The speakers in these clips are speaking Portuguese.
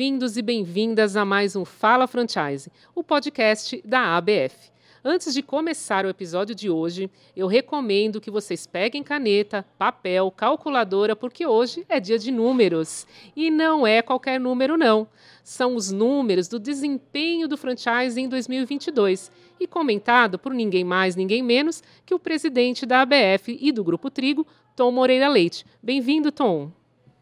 Bem-vindos e bem-vindas a mais um Fala Franchise, o podcast da ABF. Antes de começar o episódio de hoje, eu recomendo que vocês peguem caneta, papel, calculadora, porque hoje é dia de números. E não é qualquer número, não. São os números do desempenho do franchise em 2022 e comentado por ninguém mais, ninguém menos que o presidente da ABF e do Grupo Trigo, Tom Moreira Leite. Bem-vindo, Tom.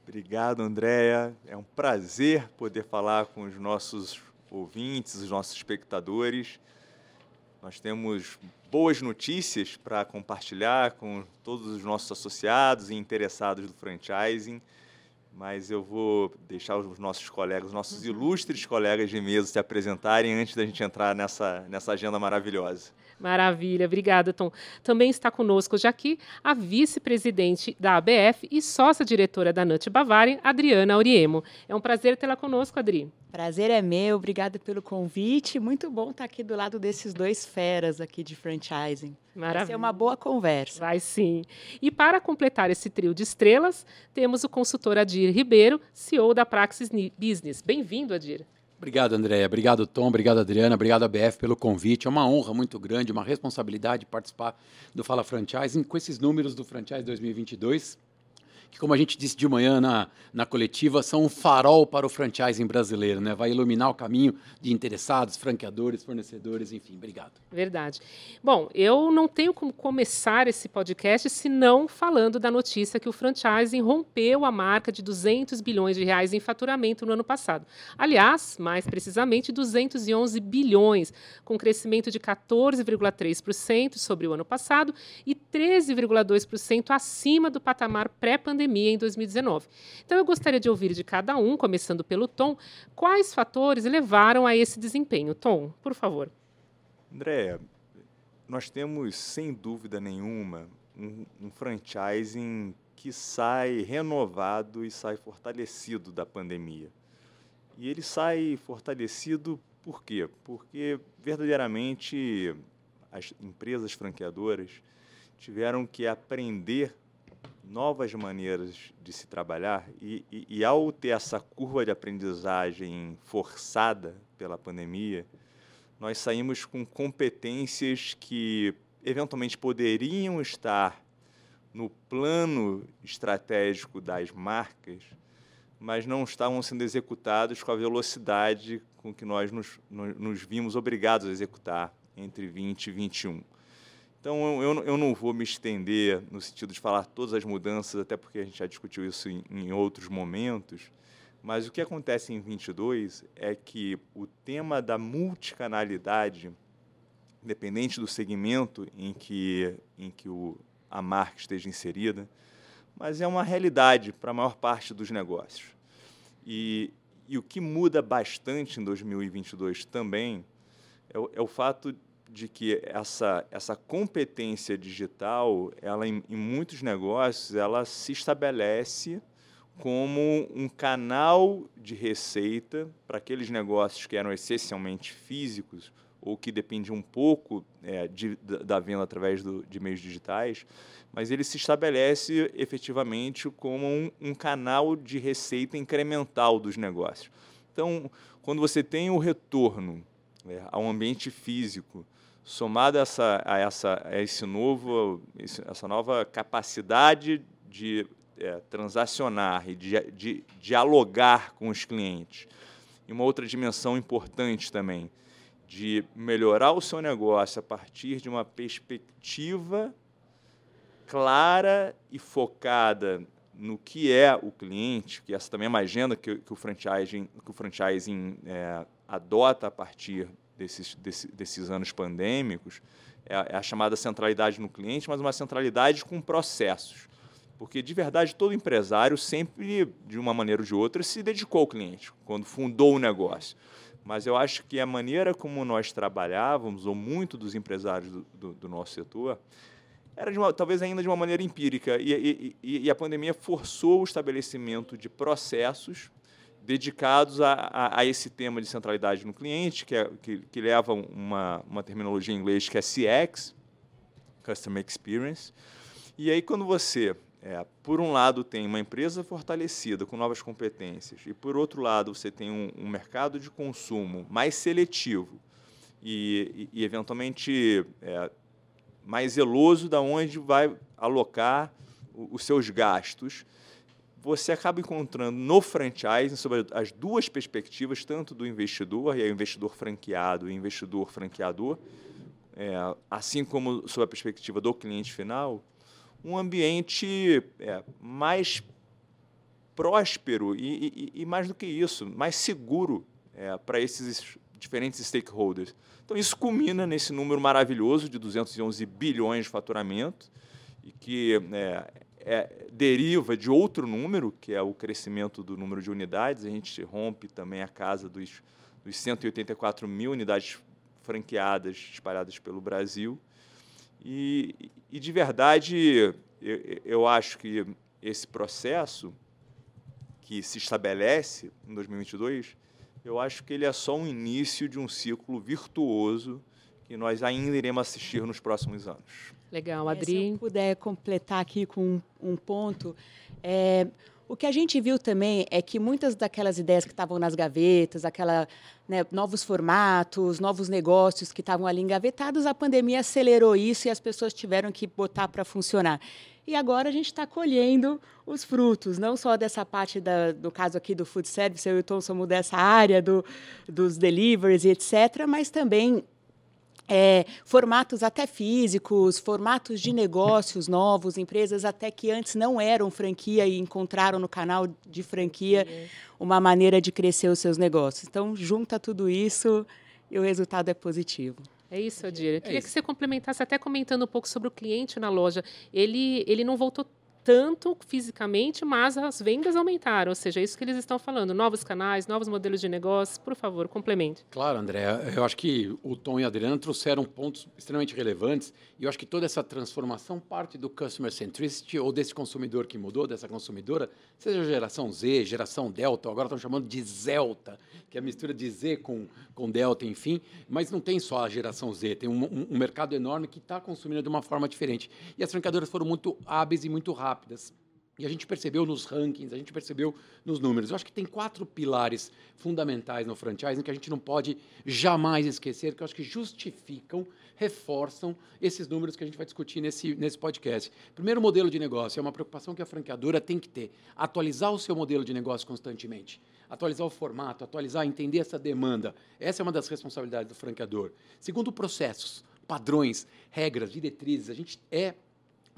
Obrigado, Andréia. É um prazer poder falar com os nossos ouvintes, os nossos espectadores. Nós temos boas notícias para compartilhar com todos os nossos associados e interessados do franchising, mas eu vou deixar os nossos colegas, os nossos ilustres colegas de mesa se apresentarem antes da gente entrar nessa, nessa agenda maravilhosa. Maravilha, obrigada, Tom. Também está conosco já aqui a vice-presidente da ABF e sócia-diretora da Nut Bavarian, Adriana Auriemo. É um prazer tê-la conosco, Adri. Prazer é meu, obrigada pelo convite. Muito bom estar aqui do lado desses dois feras aqui de franchising. Maravilha. Vai ser uma boa conversa. Vai sim. E para completar esse trio de estrelas, temos o consultor Adir Ribeiro, CEO da Praxis Business. Bem-vindo, Adir. Obrigado, Andréia. Obrigado, Tom. Obrigado, Adriana. Obrigado, ABF, pelo convite. É uma honra muito grande, uma responsabilidade participar do Fala Franchising com esses números do Franchise 2022 que, como a gente disse de manhã na, na coletiva, são um farol para o franchising brasileiro, né? Vai iluminar o caminho de interessados, franqueadores, fornecedores, enfim. Obrigado. Verdade. Bom, eu não tenho como começar esse podcast se não falando da notícia que o franchising rompeu a marca de 200 bilhões de reais em faturamento no ano passado. Aliás, mais precisamente 211 bilhões, com crescimento de 14,3% sobre o ano passado e 13,2% acima do patamar pré-pandemia pandemia em 2019. Então, eu gostaria de ouvir de cada um, começando pelo Tom, quais fatores levaram a esse desempenho. Tom, por favor. André, nós temos, sem dúvida nenhuma, um, um franchising que sai renovado e sai fortalecido da pandemia. E ele sai fortalecido por quê? Porque verdadeiramente as empresas franqueadoras tiveram que aprender novas maneiras de se trabalhar e, e, e, ao ter essa curva de aprendizagem forçada pela pandemia, nós saímos com competências que eventualmente poderiam estar no plano estratégico das marcas, mas não estavam sendo executados com a velocidade com que nós nos, nos vimos obrigados a executar entre 20 e 21. Então, eu, eu não vou me estender no sentido de falar todas as mudanças, até porque a gente já discutiu isso em, em outros momentos, mas o que acontece em 22 é que o tema da multicanalidade, independente do segmento em que, em que o, a marca esteja inserida, mas é uma realidade para a maior parte dos negócios. E, e o que muda bastante em 2022 também é o, é o fato de que essa, essa competência digital, ela em, em muitos negócios, ela se estabelece como um canal de receita para aqueles negócios que eram essencialmente físicos ou que dependiam um pouco é, de, da venda através do, de meios digitais, mas ele se estabelece efetivamente como um, um canal de receita incremental dos negócios. Então, quando você tem o retorno é, ao ambiente físico somado a essa, a essa, a esse novo, essa nova capacidade de é, transacionar e de, de dialogar com os clientes. E uma outra dimensão importante também, de melhorar o seu negócio a partir de uma perspectiva clara e focada no que é o cliente, que essa também é uma agenda que, que o franchising, que o franchising é, adota a partir desses, desses, desses anos pandêmicos é a, é a chamada centralidade no cliente, mas uma centralidade com processos. Porque, de verdade, todo empresário sempre, de uma maneira ou de outra, se dedicou ao cliente, quando fundou o negócio. Mas eu acho que a maneira como nós trabalhávamos, ou muito dos empresários do, do, do nosso setor, era uma, talvez ainda de uma maneira empírica. E, e, e, a pandemia forçou o estabelecimento de processos dedicados a, a, a, esse tema de centralidade no cliente, que, é, que, que leva uma, uma terminologia em inglês que é CX, Customer Experience. E aí, quando você é, por um lado, tem uma empresa fortalecida com novas competências, e por outro lado, você tem um, um mercado de consumo mais seletivo e, e, e eventualmente, é, mais zeloso da onde vai alocar os seus gastos, você acaba encontrando no franchise, sobre as duas perspectivas, tanto do investidor, e aí o investidor franqueado e investidor franqueador, é, assim como sob a perspectiva do cliente final, um ambiente é, mais próspero e, e, e, mais do que isso, mais seguro é, para esses diferentes stakeholders. Então, isso culmina nesse número maravilhoso de 211 bilhões de faturamento, e que é, deriva de outro número, que é o crescimento do número de unidades. A gente rompe também a casa dos, dos 184 mil unidades franqueadas espalhadas pelo Brasil. E, e de verdade, eu, eu acho que esse processo que se estabelece em 2022, eu acho que ele é só um início de um ciclo virtuoso que nós ainda iremos assistir nos próximos anos. Legal, Adri. É, se eu puder completar aqui com um, um ponto, é, o que a gente viu também é que muitas daquelas ideias que estavam nas gavetas, aquela, né, novos formatos, novos negócios que estavam ali engavetados, a pandemia acelerou isso e as pessoas tiveram que botar para funcionar. E agora a gente está colhendo os frutos, não só dessa parte, da, do caso aqui do food service, eu e o Tom somos dessa área do, dos deliveries e etc., mas também é, formatos até físicos, formatos de negócios novos, empresas até que antes não eram franquia e encontraram no canal de franquia uma maneira de crescer os seus negócios. Então, junta tudo isso e o resultado é positivo. É isso, Adir. Eu queria é isso. que você complementasse até comentando um pouco sobre o cliente na loja. Ele, ele não voltou tanto fisicamente, mas as vendas aumentaram. Ou seja, é isso que eles estão falando. Novos canais, novos modelos de negócio. Por favor, complemente. Claro, André. Eu acho que o Tom e a Adriana trouxeram pontos extremamente relevantes. E eu acho que toda essa transformação parte do customer centricity ou desse consumidor que mudou, dessa consumidora, seja geração Z, geração Delta, agora estão chamando de Zelta, que é a mistura de Z com, com Delta, enfim. Mas não tem só a geração Z, tem um, um, mercado enorme que está consumindo de uma forma diferente. E as franqueadoras foram muito hábeis e muito rápidas rápidas. E a gente percebeu nos rankings, a gente percebeu nos números. Eu acho que tem quatro pilares fundamentais no franchising que a gente não pode jamais esquecer, que eu acho que justificam, reforçam esses números que a gente vai discutir nesse, nesse podcast. Primeiro, modelo de negócio. É uma preocupação que a franqueadora tem que ter. Atualizar o seu modelo de negócio constantemente. Atualizar o formato, atualizar, entender essa demanda. Essa é uma das responsabilidades do franqueador. Segundo, processos, padrões, regras, diretrizes. A gente é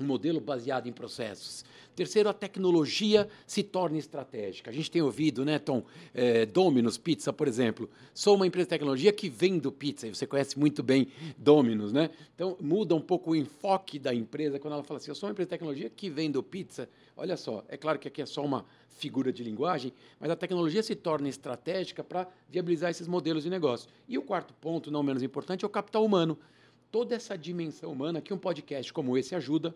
um modelo baseado em processos. Terceiro, a tecnologia se torna estratégica. A gente tem ouvido, né, Tom? É, Domino's Pizza, por exemplo. Sou uma empresa de tecnologia que vendo pizza, e você conhece muito bem Domino's, né? Então, muda um pouco o enfoque da empresa quando ela fala assim: eu sou uma empresa de tecnologia que vendo pizza. Olha só, é claro que aqui é só uma figura de linguagem, mas a tecnologia se torna estratégica para viabilizar esses modelos de negócio. E o quarto ponto, não menos importante, é o capital humano toda essa dimensão humana que um podcast como esse ajuda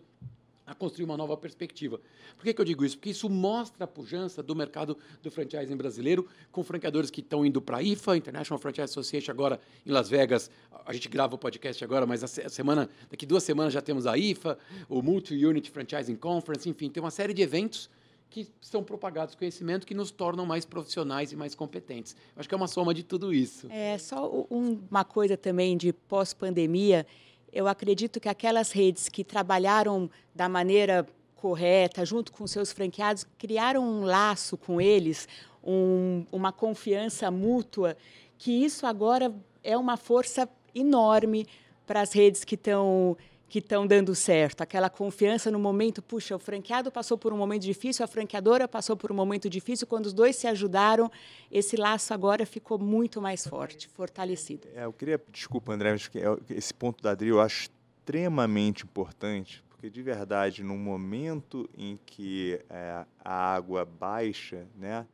a construir uma nova perspectiva. Por que, que, eu digo isso? Porque isso mostra a pujança do mercado do franchising brasileiro, com franqueadores que estão indo para a IFA, International Franchise Association, agora em Las Vegas. A gente grava o podcast agora, mas a semana, daqui duas semanas já temos a IFA, o Multi-Unit Franchising Conference, enfim, tem uma série de eventos que são propagados conhecimento que nos tornam mais profissionais e mais competentes. Acho que é uma soma de tudo isso. É só um, uma coisa também de pós-pandemia. Eu acredito que aquelas redes que trabalharam da maneira correta, junto com seus franqueados, criaram um laço com eles, um, uma confiança mútua, que isso agora é uma força enorme para as redes que estão que estão dando certo, aquela confiança no momento, puxa, o franqueado passou por um momento difícil, a franqueadora passou por um momento difícil, quando os dois se ajudaram, esse laço agora ficou muito mais forte, fortalecido. É, eu queria, desculpa André, mas esse ponto da Adri eu acho extremamente importante, porque de verdade, no momento em que é, a água baixa, né,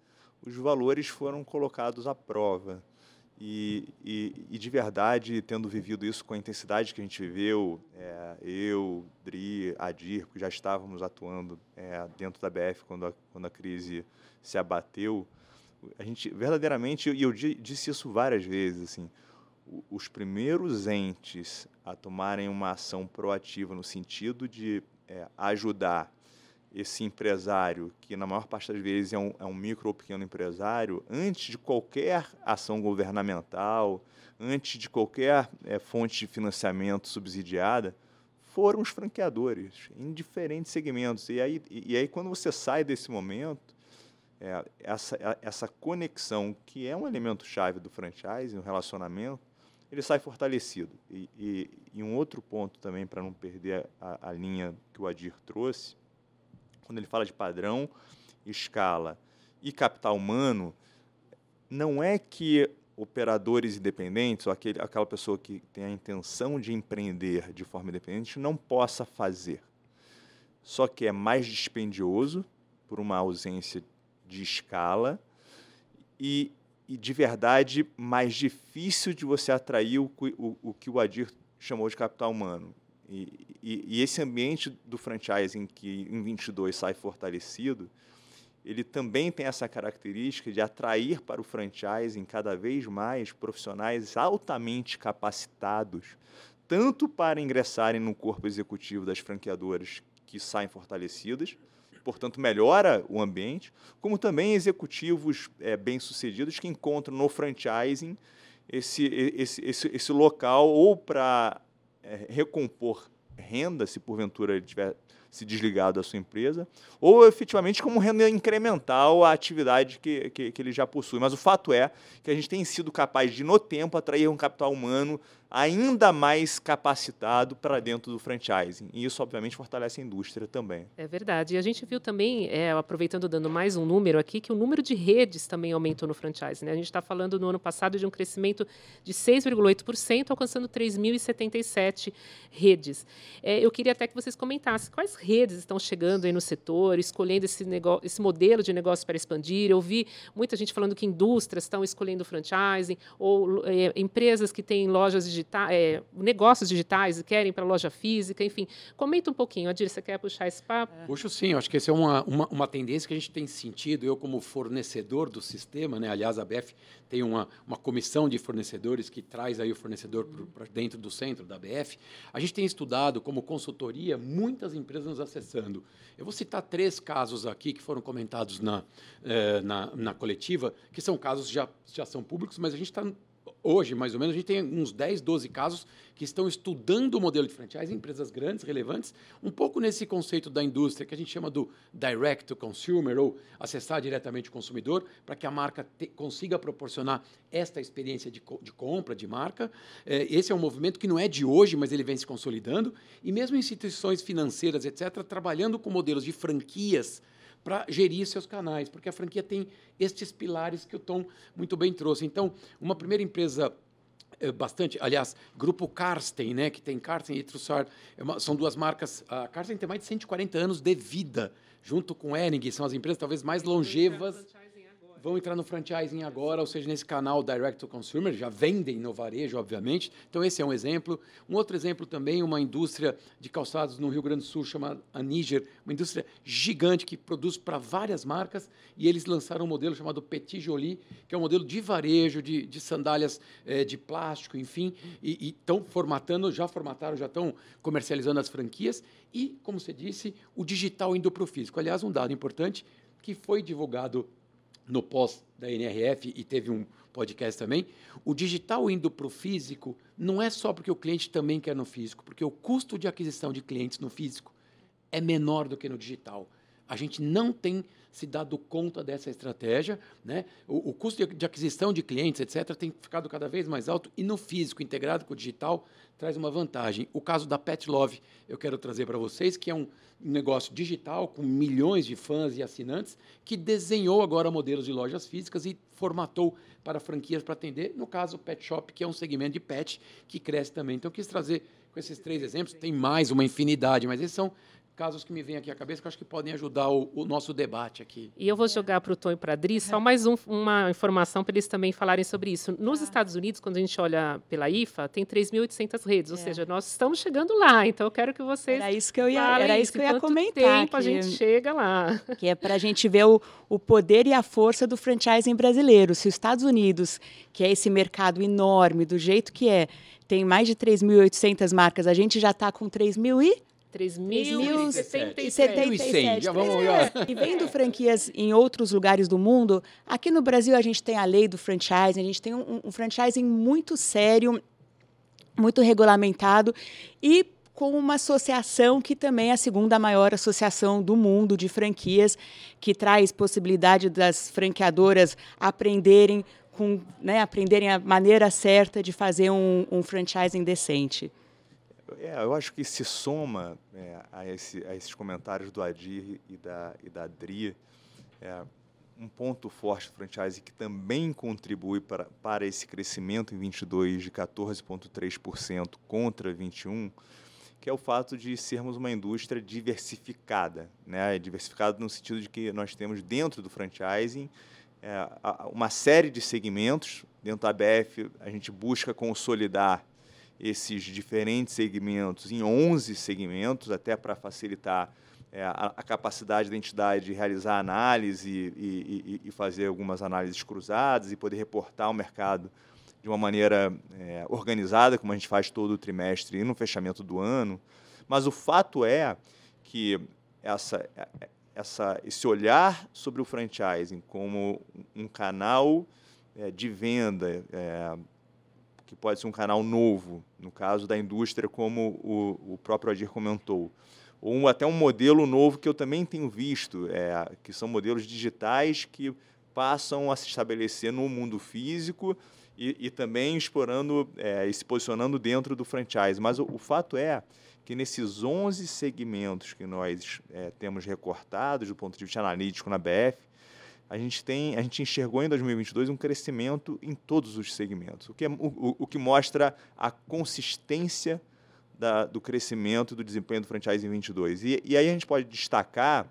os valores foram colocados à prova. E, e, e, de verdade, tendo vivido isso com a intensidade que a gente viveu, é, eu, Dri, Adir, que já estávamos atuando é, dentro da BF quando a, quando a crise se abateu, a gente verdadeiramente, e eu disse isso várias vezes, assim, os primeiros entes a tomarem uma ação proativa no sentido de é, ajudar esse empresário, que na maior parte das vezes é um, é um micro ou pequeno empresário, antes de qualquer ação governamental, antes de qualquer é, fonte de financiamento subsidiada, foram os franqueadores, em diferentes segmentos. E aí, e, e aí quando você sai desse momento, é, essa, essa conexão, que é um elemento chave do franchise, no relacionamento, ele sai fortalecido. E, e, e um outro ponto também, para não perder a, a linha que o Adir trouxe, quando ele fala de padrão, escala e capital humano, não é que operadores independentes, ou aquele, aquela pessoa que tem a intenção de empreender de forma independente, não possa fazer. Só que é mais dispendioso, por uma ausência de escala, e, e de verdade mais difícil de você atrair o, o, o que o Adir chamou de capital humano. E, e, e, esse ambiente do franchising que em 22 sai fortalecido, ele também tem essa característica de atrair para o franchising cada vez mais profissionais altamente capacitados, tanto para ingressarem no corpo executivo das franqueadoras que saem fortalecidas, portanto melhora o ambiente, como também executivos é, bem-sucedidos que encontram no franchising esse, esse, esse, esse local ou para é, recompor renda, se porventura tiver se desligar da sua empresa, ou efetivamente como renda incremental à atividade que, que, que ele já possui. Mas o fato é que a gente tem sido capaz de, no tempo, atrair um capital humano ainda mais capacitado para dentro do franchising. E isso, obviamente, fortalece a indústria também. É verdade. E a gente viu também, é, aproveitando, dando mais um número aqui, que o número de redes também aumentou no franchising. Né? A gente está falando no ano passado de um crescimento de 6,8%, alcançando 3.077 redes. É, eu queria até que vocês comentassem quais redes estão chegando aí no setor, escolhendo esse, negócio, esse modelo de negócio para expandir. Eu vi muita gente falando que indústrias estão escolhendo franchising, ou é, empresas que têm lojas digitais é, negócios digitais e querem para loja física, enfim. Comenta um pouquinho, Adir, você quer puxar esse papo? É. Puxo sim, acho que essa é uma, uma, uma, tendência que a gente tem sentido, eu como fornecedor do sistema, né? aliás, a BF tem uma, uma comissão de fornecedores que traz aí o fornecedor para dentro do centro da BF. A gente tem estudado como consultoria muitas empresas nos acessando. Eu vou citar três casos aqui que foram comentados na, eh, na, na coletiva, que são casos que já, já são públicos, mas a gente está hoje, mais ou menos, a gente tem uns 10, 12 casos que estão estudando o modelo de franchise, empresas grandes, relevantes, um pouco nesse conceito da indústria que a gente chama do direct to consumer, ou acessar diretamente o consumidor, para que a marca te, consiga proporcionar esta experiência de, de compra, de marca. É, esse é um movimento que não é de hoje, mas ele vem se consolidando, e mesmo instituições financeiras, etc., trabalhando com modelos de franquias para gerir seus canais, porque a franquia tem estes pilares que o Tom muito bem trouxe. Então, uma primeira empresa é, bastante, aliás, grupo Karsten, né, que tem Karsten e Trussard, é são duas marcas. A Karsten tem mais de 140 anos de vida, junto com Enig, são as empresas talvez mais longevas vão entrar no franchising agora, ou seja, nesse canal direct to consumer, já vendem no varejo, obviamente. Então esse é um exemplo. Um outro exemplo também, uma indústria de calçados no Rio Grande do Sul chamada a Niger, uma indústria gigante que produz para várias marcas, e eles lançaram um modelo chamado Petit Jolie, que é um modelo de varejo, de, de sandálias é, de plástico, enfim, e estão formatando, já formataram, já estão comercializando as franquias, e, como você disse, o digital indo para o físico. Aliás, um dado importante que foi divulgado no pós da NRF e teve um podcast também, o digital indo para o físico não é só porque o cliente também quer no físico, porque o custo de aquisição de clientes no físico é menor do que no digital. A gente não tem se dado conta dessa estratégia, né? O, o custo de, aquisição de clientes, etc., tem ficado cada vez mais alto e no físico integrado com o digital traz uma vantagem. O caso da Pet Love eu quero trazer para vocês, que é um negócio digital com milhões de fãs e assinantes que desenhou agora modelos de lojas físicas e formatou para franquias para atender, no caso, o Pet Shop, que é um segmento de pet que cresce também. Então, eu quis trazer com esses três exemplos, tem mais uma infinidade, mas esses são casos que me vêm aqui à cabeça que eu acho que podem ajudar o, o nosso debate aqui. E eu vou jogar para o Tom e para a Adri só mais um, uma informação para eles também falarem sobre isso. Nos ah. Estados Unidos, quando a gente olha pela IFA, tem 3.800 redes, é. ou seja, nós estamos chegando lá. Então eu quero que vocês Era isso que eu ia, era isso que eu ia comentar. tempo que, a gente chega lá. Que é para a gente ver o, o poder e a força do franchising brasileiro. Se os Estados Unidos, que é esse mercado enorme, do jeito que é, tem mais de 3.800 marcas, a gente já está com 3.000 e 3.077. Já vamos E vendo franquias em outros lugares do mundo, aqui no Brasil a gente tem a lei do franchising, a gente tem um, um franchising muito sério, muito regulamentado e com uma associação que também é a segunda maior associação do mundo de franquias, que traz possibilidade das franqueadoras aprenderem com, né, aprenderem a maneira certa de fazer um, um franchising decente. É, eu acho que se soma é, a, esse, a, esses comentários do Adir e da, e da Adri é, um ponto forte do franchise que também contribui para, para esse crescimento em 22 de 14,3% contra 21, que é o fato de sermos uma indústria diversificada, né? diversificada no sentido de que nós temos dentro do franchising é, uma série de segmentos. Dentro da BF, a gente busca consolidar esses diferentes segmentos em 11 segmentos, até para facilitar é, a, a, capacidade da entidade de realizar análise e, e, e, fazer algumas análises cruzadas e poder reportar o mercado de uma maneira é, organizada, como a gente faz todo o trimestre e no fechamento do ano. Mas o fato é que essa, essa, esse olhar sobre o franchising como um canal é, de venda é, que pode ser um canal novo, no caso da indústria, como o, o próprio Adir comentou. Ou até um modelo novo que eu também tenho visto, é, que são modelos digitais que passam a se estabelecer no mundo físico e, e também explorando é, e se posicionando dentro do franchise. Mas o, o fato é que nesses 11 segmentos que nós é, temos recortados do ponto de vista analítico na BF, a gente tem, a gente enxergou em 2022 um crescimento em todos os segmentos, o que, é, o, o que mostra a consistência da, do crescimento do desempenho do franchise em 22. E, e aí a gente pode destacar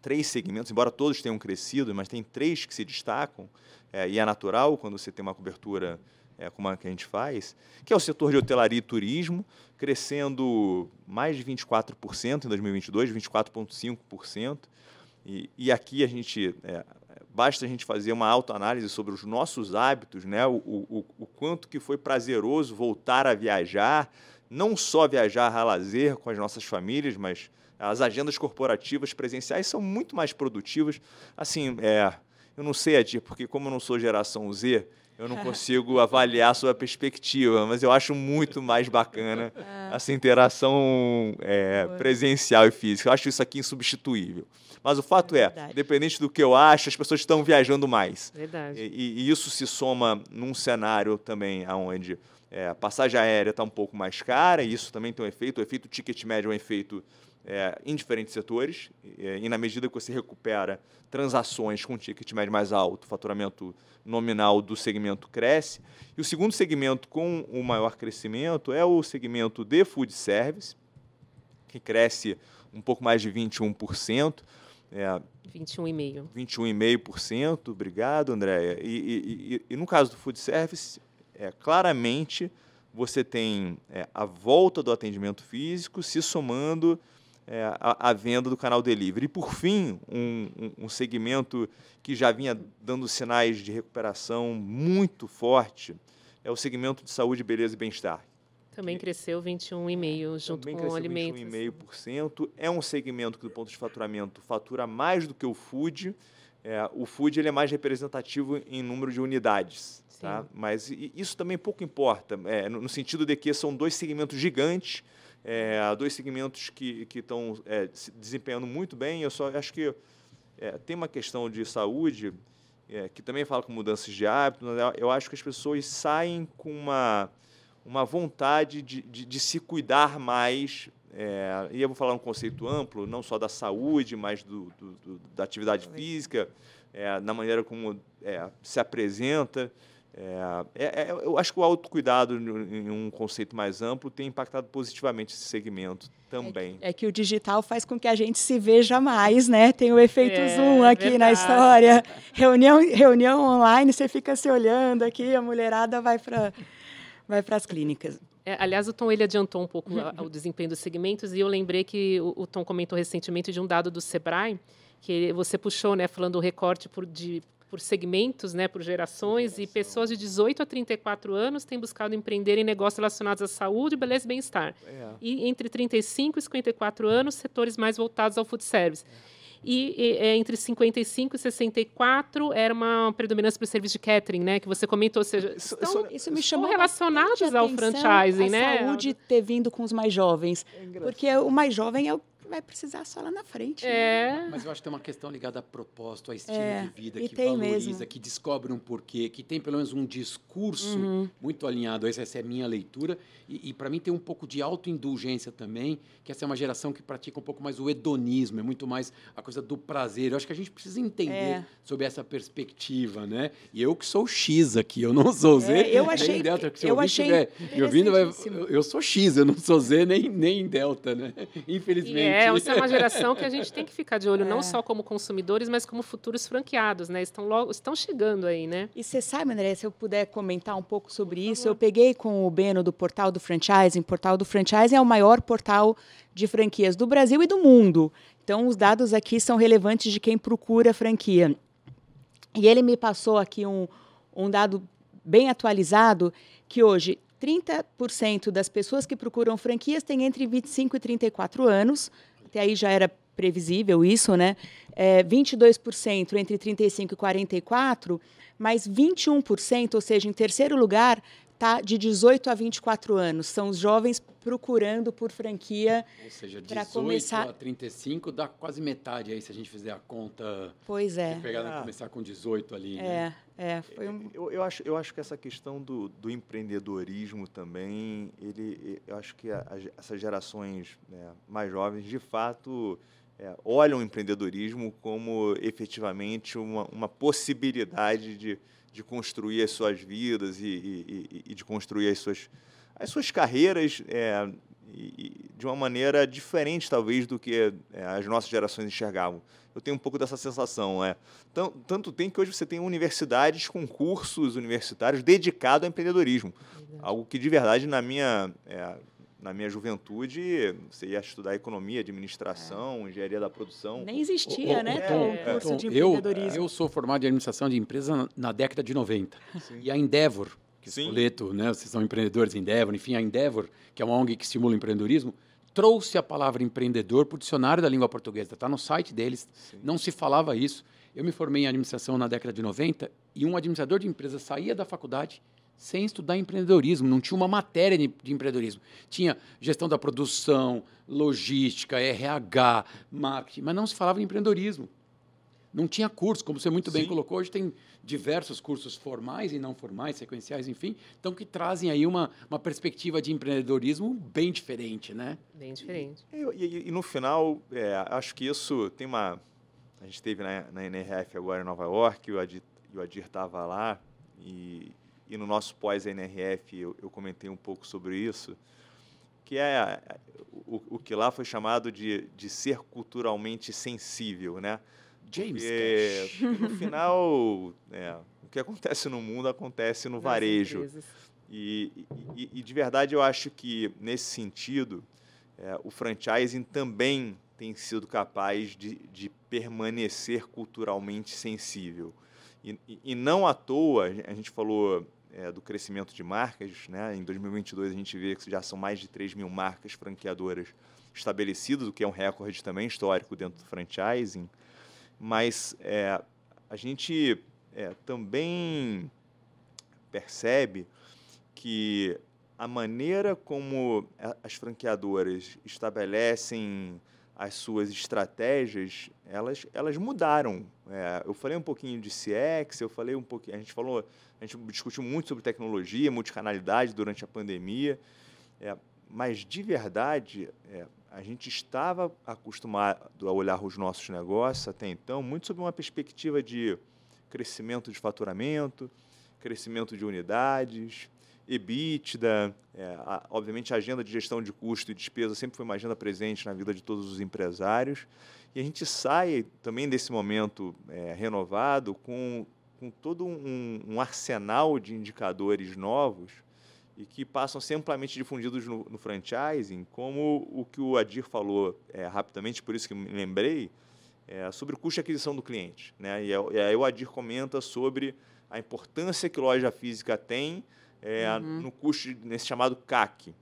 três segmentos, embora todos tenham crescido, mas tem três que se destacam, é, e é natural quando você tem uma cobertura é, como a que a gente faz, que é o setor de hotelaria e turismo, crescendo mais de 24% em 2022, 24,5%. E, e aqui a gente é, basta a gente fazer uma autoanálise sobre os nossos hábitos, né? O, o, o, quanto que foi prazeroso voltar a viajar, não só viajar a lazer com as nossas famílias, mas as agendas corporativas presenciais são muito mais produtivas. Assim, é, eu não sei, Adir, porque como eu não sou geração Z, eu não consigo avaliar a sua perspectiva, mas eu acho muito mais bacana ah. essa interação é, presencial e física. Eu acho isso aqui insubstituível. Mas o fato é, é independente do que eu acho, as pessoas estão viajando mais. Verdade. E, e isso se soma num cenário também onde é, a passagem aérea está um pouco mais cara, e isso também tem um efeito. O efeito ticket médio é um efeito é, em diferentes setores, e, e na medida que você recupera transações com ticket médio mais alto, o faturamento nominal do segmento cresce. E o segundo segmento com o maior crescimento é o segmento de food service, que cresce um pouco mais de 21%. É, 21,5%. 21,5%, obrigado, Andréia. E, e, e, e, no caso do food service, é, claramente você tem é, a volta do atendimento físico se somando é, a, a, venda do canal delivery. E, por fim, um, um, um, segmento que já vinha dando sinais de recuperação muito forte é o segmento de saúde, beleza e bem-estar, também cresceu 21,5% junto Também com alimentos. 21,5%. É um segmento que, do ponto de faturamento, fatura mais do que o food. É, o food ele é mais representativo em número de unidades. Tá? Mas isso também pouco importa, é, no sentido de que são dois segmentos gigantes, é, dois segmentos que estão é, se desempenhando muito bem. Eu só acho que é, tem uma questão de saúde é, que também fala com mudanças de hábito. Eu acho que as pessoas saem com uma uma vontade de, de, de se cuidar mais. É, e eu vou falar um conceito amplo, não só da saúde, mas do, do, do da atividade física, é, na maneira como é, se apresenta. É, é, é, eu acho que o autocuidado, em um conceito mais amplo, tem impactado positivamente esse segmento também. É, é, que o digital faz com que a gente se veja mais, né? Tem o efeito Zoom aqui verdade. na história. Reunião, reunião online, você fica se olhando aqui, a mulherada vai para vai para as clínicas. É, aliás, o Tom ele adiantou um pouco o desempenho dos segmentos e eu lembrei que o, o, Tom comentou recentemente de um dado do Sebrae que você puxou, né, falando o recorte por, de por segmentos, né, por gerações, e pessoas de 18 a 34 anos têm buscado empreender em negócios relacionados à saúde, beleza e bem-estar. É. E entre 35 e 54 anos, setores mais voltados ao food service. É. E, e é, entre 55 e 64 era uma predominância para o serviço de catering, né? Que você comentou, ou seja, isso, estão, isso me chamou relacionados ao franchising, a né? saúde ter vindo com os mais jovens, é porque o mais jovem é o vai precisar só lá na frente. Né? É. Né? Mas eu acho que tem uma questão ligada a propósito, a estilo é, de vida, que valoriza, mesmo. que descobre um porquê, que tem pelo menos um discurso uhum. muito alinhado. Essa é a minha leitura. E, e para mim tem um pouco de autoindulgência também, que essa é uma geração que pratica um pouco mais o hedonismo, é muito mais a coisa do prazer. Eu acho que a gente precisa entender é. sobre essa perspectiva, né? E eu que sou X aqui, eu não sou Z, é, eu achei, nem Delta. Se eu achei tiver me ouvindo, eu sou X, eu não sou Z nem, nem Delta, né? Infelizmente. É, essa é uma geração que a gente tem que ficar de olho, é. não só como consumidores, mas como futuros franqueados, né? Estão, logo, estão chegando aí, né? E você sabe, André, se eu puder comentar um pouco sobre isso, eu peguei com o Beno do Portal do Franchising. O Portal do Franchising é o maior portal de franquias do Brasil e do mundo. Então, os dados aqui são relevantes de quem procura franquia. E ele me passou aqui um, um dado bem atualizado que hoje 30% das pessoas que procuram franquias têm entre 25 e 34 anos. Até aí já era previsível isso, né? É, 22% entre 35 e 44, mas 21%, ou seja, em terceiro lugar, está de 18 a 24 anos. São os jovens procurando por franquia. Ou seja, 18 começar... a 35 dá quase metade aí, se a gente fizer a conta. Pois é. Pegar ah. começar com 18 ali. É, né? é. Foi um... eu, eu, acho, eu acho que essa questão do, do empreendedorismo também, ele, eu acho que a, a, essas gerações né, mais jovens, de fato. É, olham o empreendedorismo como efetivamente uma, uma possibilidade de, de construir as suas vidas e, e, e de construir as suas, as suas carreiras é, de uma maneira diferente, talvez, do que é, as nossas gerações enxergavam. Eu tenho um pouco dessa sensação. É. Tanto, tanto tem que hoje você tem universidades com cursos universitários dedicados ao empreendedorismo. Algo que, de verdade, na minha é, na minha juventude, você ia estudar economia, administração, é. engenharia da produção. Nem existia, o, né? Tom, é, curso de empreendedorismo. Eu, eu sou formado em administração de empresa na, década de 90. Sim. E a Endeavor, que Sim. Spoleto, né, vocês são empreendedores Endeavor, enfim, a Endeavor, que é uma ONG que estimula o empreendedorismo, trouxe a palavra empreendedor para o dicionário da língua portuguesa. Está no site deles, Sim. não se falava isso. Eu me formei em administração na década de 90 e um administrador de empresa saía da faculdade sem estudar empreendedorismo, não tinha uma matéria de, de empreendedorismo. Tinha gestão da produção, logística, RH, marketing, mas não se falava em empreendedorismo. Não tinha curso, como você muito bem Sim. colocou, hoje tem diversos cursos formais e não formais, sequenciais, enfim, então que trazem aí uma, uma perspectiva de empreendedorismo bem diferente, né? Bem diferente. E, e, e no final, é, acho que isso tem uma... A gente teve na, na NRF agora em Nova York, o Adir estava lá, e, e no nosso pós-NRF eu, eu, comentei um pouco sobre isso, que é o, o que lá foi chamado de, de ser culturalmente sensível, né? James Porque, no final, é, o que acontece no mundo acontece no varejo. E, e, e, de verdade eu acho que, nesse sentido, é, o franchising também tem sido capaz de, de permanecer culturalmente sensível. E, e, não à toa, a gente falou é, do crescimento de marcas. Né? Em 2022, a gente vê que já são mais de 3 mil marcas franqueadoras estabelecidas, o que é um recorde também histórico dentro do franchising. Mas é, a gente é, também percebe que a maneira como as franqueadoras estabelecem as suas estratégias, elas, elas mudaram. É, eu falei um pouquinho de CX, eu falei um pouquinho, a gente falou, a gente discutiu muito sobre tecnologia, multicanalidade durante a pandemia, é, mas de verdade é, a gente estava acostumado a olhar os nossos negócios até então muito sob uma perspectiva de crescimento de faturamento, crescimento de unidades, EBITDA, é, a, obviamente a agenda de gestão de custo e despesa sempre foi uma agenda presente na vida de todos os empresários. E a gente sai também desse momento é, renovado com, com todo um, um, arsenal de indicadores novos e que passam a ser amplamente difundidos no, no franchising, como o que o Adir falou é, rapidamente, por isso que me lembrei, é, sobre o custo de aquisição do cliente. Né? E, e aí o Adir comenta sobre a importância que loja física tem é, uhum. no custo, nesse chamado CAC.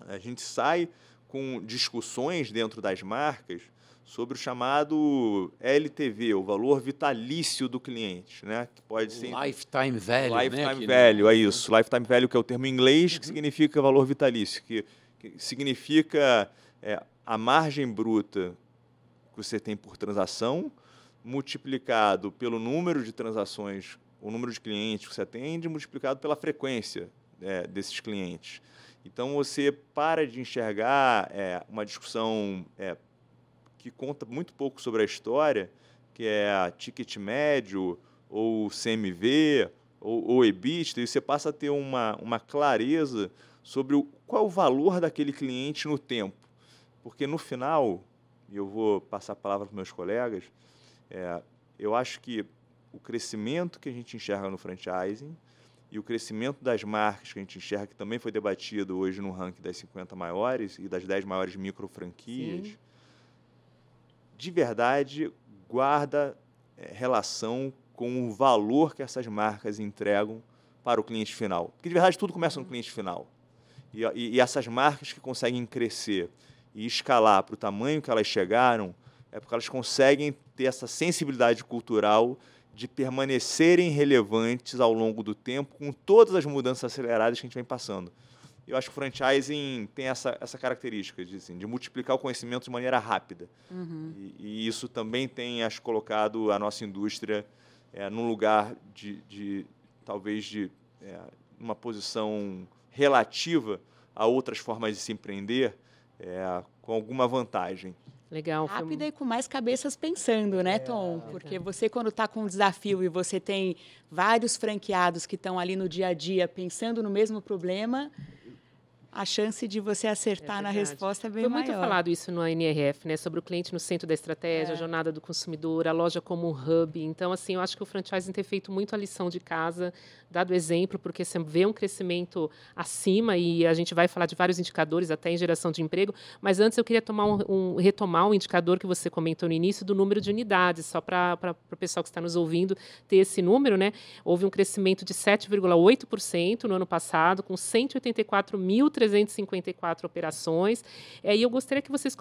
A gente sai com discussões dentro das marcas sobre o chamado LTV, o valor vitalício do cliente, né? Que pode ser lifetime value, né, lifetime né? value, é isso. Lifetime value que é o termo em inglês que uhum. significa valor vitalício, que, que significa é, a margem bruta que você tem por transação multiplicado pelo número de transações, o número de clientes que você atende, multiplicado pela frequência é, desses clientes. Então você para de enxergar é, uma discussão é, que conta muito pouco sobre a história, que é ticket médio, ou CMV, ou, ou EBITDA, e você passa a ter uma, uma clareza sobre o, qual é o valor daquele cliente no tempo. Porque no final, e eu vou passar a palavra para meus colegas, é, eu acho que o crescimento que a gente enxerga no franchising e o crescimento das marcas que a gente enxerga, que também foi debatido hoje no ranking das 50 maiores e das 10 maiores micro franquias, Sim de verdade guarda é, relação com o valor que essas marcas entregam para o cliente final. Porque de verdade tudo começa no cliente final. E, e, e essas marcas que conseguem crescer e escalar para o tamanho que elas chegaram, é porque elas conseguem ter essa sensibilidade cultural de permanecerem relevantes ao longo do tempo com todas as mudanças aceleradas que a gente vem passando. Eu acho que o franchising tem essa, essa característica de, assim, de multiplicar o conhecimento de maneira rápida. Uhum. E, e, isso também tem, acho, colocado a nossa indústria é, num lugar de, de talvez, de é, uma posição relativa a outras formas de se empreender, é, com alguma vantagem. Legal. Rápida foi... e com mais cabeças pensando, né, é, Tom? É, Porque você, quando está com um desafio e você tem vários franqueados que estão ali no dia a dia pensando no mesmo problema, a chance de você acertar é na resposta é bem Foi maior. Foi muito falado isso no NRF, né, sobre o cliente no centro da estratégia, é. a jornada do consumidor, a loja como um hub. Então, assim, eu acho que o franchising tem feito muito a lição de casa, dado exemplo, porque você vê um crescimento acima e a gente vai falar de vários indicadores, até em geração de emprego. Mas antes eu queria tomar um, um retomar um indicador que você comentou no início do número de unidades, só para o pessoal que está nos ouvindo ter esse número, né? Houve um crescimento de 7,8% no ano passado, com 184.354 operações. É, e eu gostaria que vocês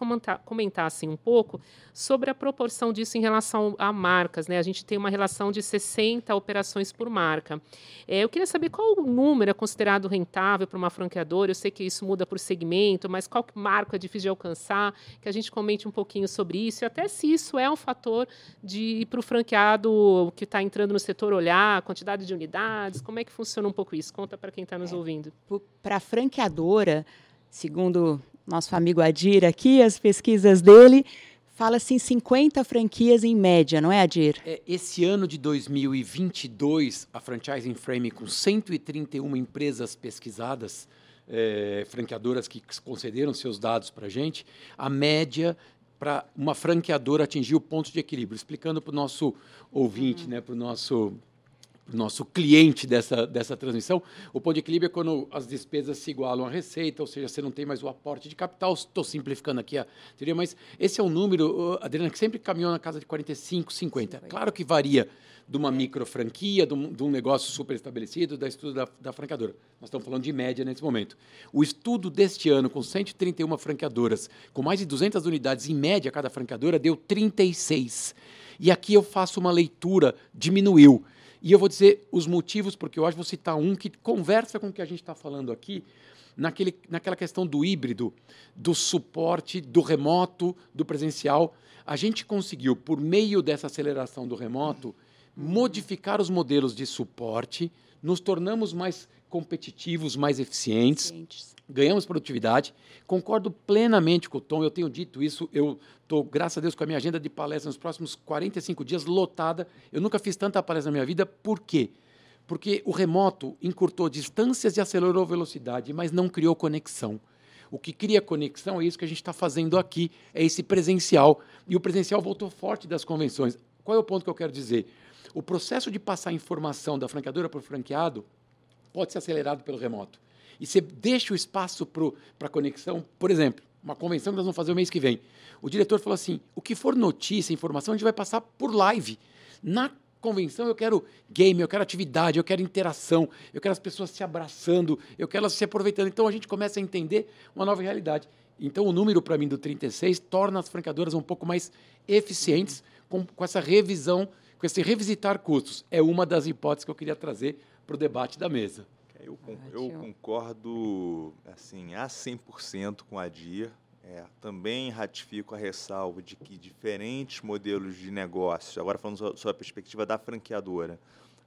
comentassem um pouco sobre a proporção disso em relação a marcas. Né? A gente tem uma relação de 60 operações por marca. É, eu queria saber qual o número é considerado rentável para uma franqueadora. Eu sei que isso muda por segmento, mas qual marca é difícil de alcançar? Que a gente comente um pouquinho sobre isso e até se isso é um fator de ir para o franqueado que está entrando no setor olhar a quantidade de unidades. Como é que funciona um pouco isso? Conta para quem está nos é, ouvindo. Para a franqueadora, segundo nosso amigo Adir aqui, as pesquisas dele, Fala-se em 50 franquias em média, não é, Adir? É, esse ano de 2022, a Franchising Frame, com 131 empresas pesquisadas, é, franqueadoras que concederam seus dados para a gente, a média para uma franqueadora atingir o ponto de equilíbrio. Explicando para o nosso ouvinte, uhum. né, para o nosso nosso cliente dessa, dessa transmissão, o ponto de equilíbrio é quando as despesas se igualam à receita, ou seja, você não tem mais o aporte de capital. Estou simplificando aqui a teoria, mas esse é um número, Adriana, que sempre caminhou na casa de 45, 50. Claro que varia de uma micro franquia, de um, de um negócio super estabelecido, da estudo da, da franqueadora. Nós estamos falando de média nesse momento. O estudo deste ano, com 131 franqueadoras, com mais de 200 unidades em média cada franqueadora, deu 36. E aqui eu faço uma leitura, diminuiu. E eu vou dizer os motivos, porque que vou citar um que conversa com o que a gente está falando aqui, naquele, naquela questão do híbrido, do suporte, do remoto, do presencial. A gente conseguiu, por meio dessa aceleração do remoto, modificar os modelos de suporte, nos tornamos mais competitivos, mais eficientes. eficientes ganhamos produtividade. Concordo plenamente com o Tom, eu tenho dito isso, eu estou, graças a Deus, com a minha agenda de palestra nos próximos 45 dias lotada. Eu nunca fiz tanta palestra na minha vida, por quê? Porque o remoto encurtou distâncias e acelerou velocidade, mas não criou conexão. O que cria conexão é isso que a gente está fazendo aqui, é esse presencial. E o presencial voltou forte das convenções. Qual é o ponto que eu quero dizer? O processo de passar informação da franqueadora para o franqueado pode ser acelerado pelo remoto e você deixa o espaço para conexão. Por exemplo, uma convenção que nós vamos fazer o mês que vem. O diretor falou assim: o que for notícia, informação, a gente vai passar por live. Na convenção eu quero game, eu quero atividade, eu quero interação, eu quero as pessoas se abraçando, eu quero elas se aproveitando. Então a gente começa a entender uma nova realidade. Então o número para mim do 36 torna as franqueadoras um pouco mais eficientes com, com essa revisão, com esse revisitar custos. É uma das hipóteses que eu queria trazer para o debate da mesa. Eu, eu concordo assim, a 100% com a DIR. É, também ratifico a ressalva de que diferentes modelos de negócios, agora falando sobre a perspectiva da franqueadora,